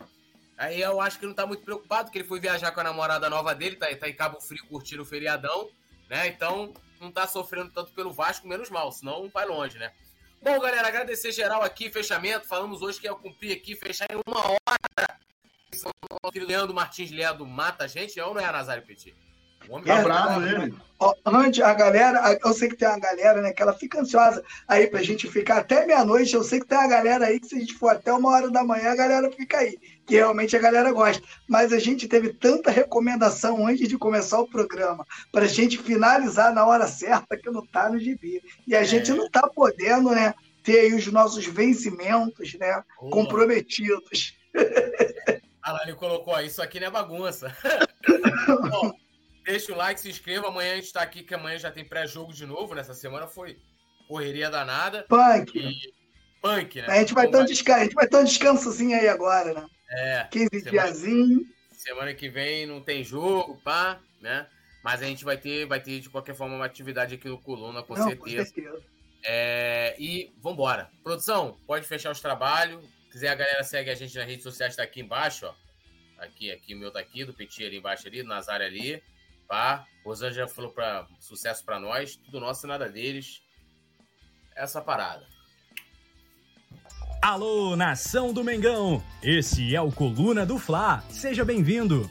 Aí eu acho que ele não tá muito preocupado, porque ele foi viajar com a namorada nova dele, tá, tá em Cabo Frio curtindo o feriadão, né? Então não tá sofrendo tanto pelo Vasco, menos mal, senão vai longe, né? Bom, galera, agradecer geral aqui, fechamento. Falamos hoje que ia cumprir aqui, fechar em uma hora. O filho Leandro Martins Ledo mata a gente, é ou não é, Nazário Petit? O homem é bravo ele. Antes, a galera, eu sei que tem uma galera, né, que ela fica ansiosa aí pra gente ficar até meia-noite. Eu sei que tem uma galera aí que se a gente for até uma hora da manhã, a galera fica aí. Que realmente a galera gosta. Mas a gente teve tanta recomendação antes de começar o programa pra gente finalizar na hora certa que não tá no gibi. E a é. gente não tá podendo, né, ter aí os nossos vencimentos, né, comprometidos. Ele colocou, isso aqui não é bagunça. Bom, Deixa o like, se inscreva. Amanhã a gente tá aqui, que amanhã já tem pré-jogo de novo. Nessa semana foi correria danada. Punk. E... Punk, né? A gente vai ter um descanso, a gente vai ter um descansozinho aí agora, né? É. 15 semana, diazinho. Semana que vem não tem jogo, pá, né? Mas a gente vai ter, vai ter de qualquer forma uma atividade aqui no Coluna, com não, certeza. Com certeza. É, e vambora. Produção, pode fechar os trabalhos. Se quiser, a galera segue a gente nas redes sociais, tá aqui embaixo, ó. Aqui, aqui, o meu tá aqui, do Petit ali embaixo ali, do Nazário ali. Pá, Rosângela falou para sucesso para nós, tudo nosso e nada deles. Essa parada. Alô, nação do Mengão! Esse é o Coluna do Fla. Seja bem-vindo.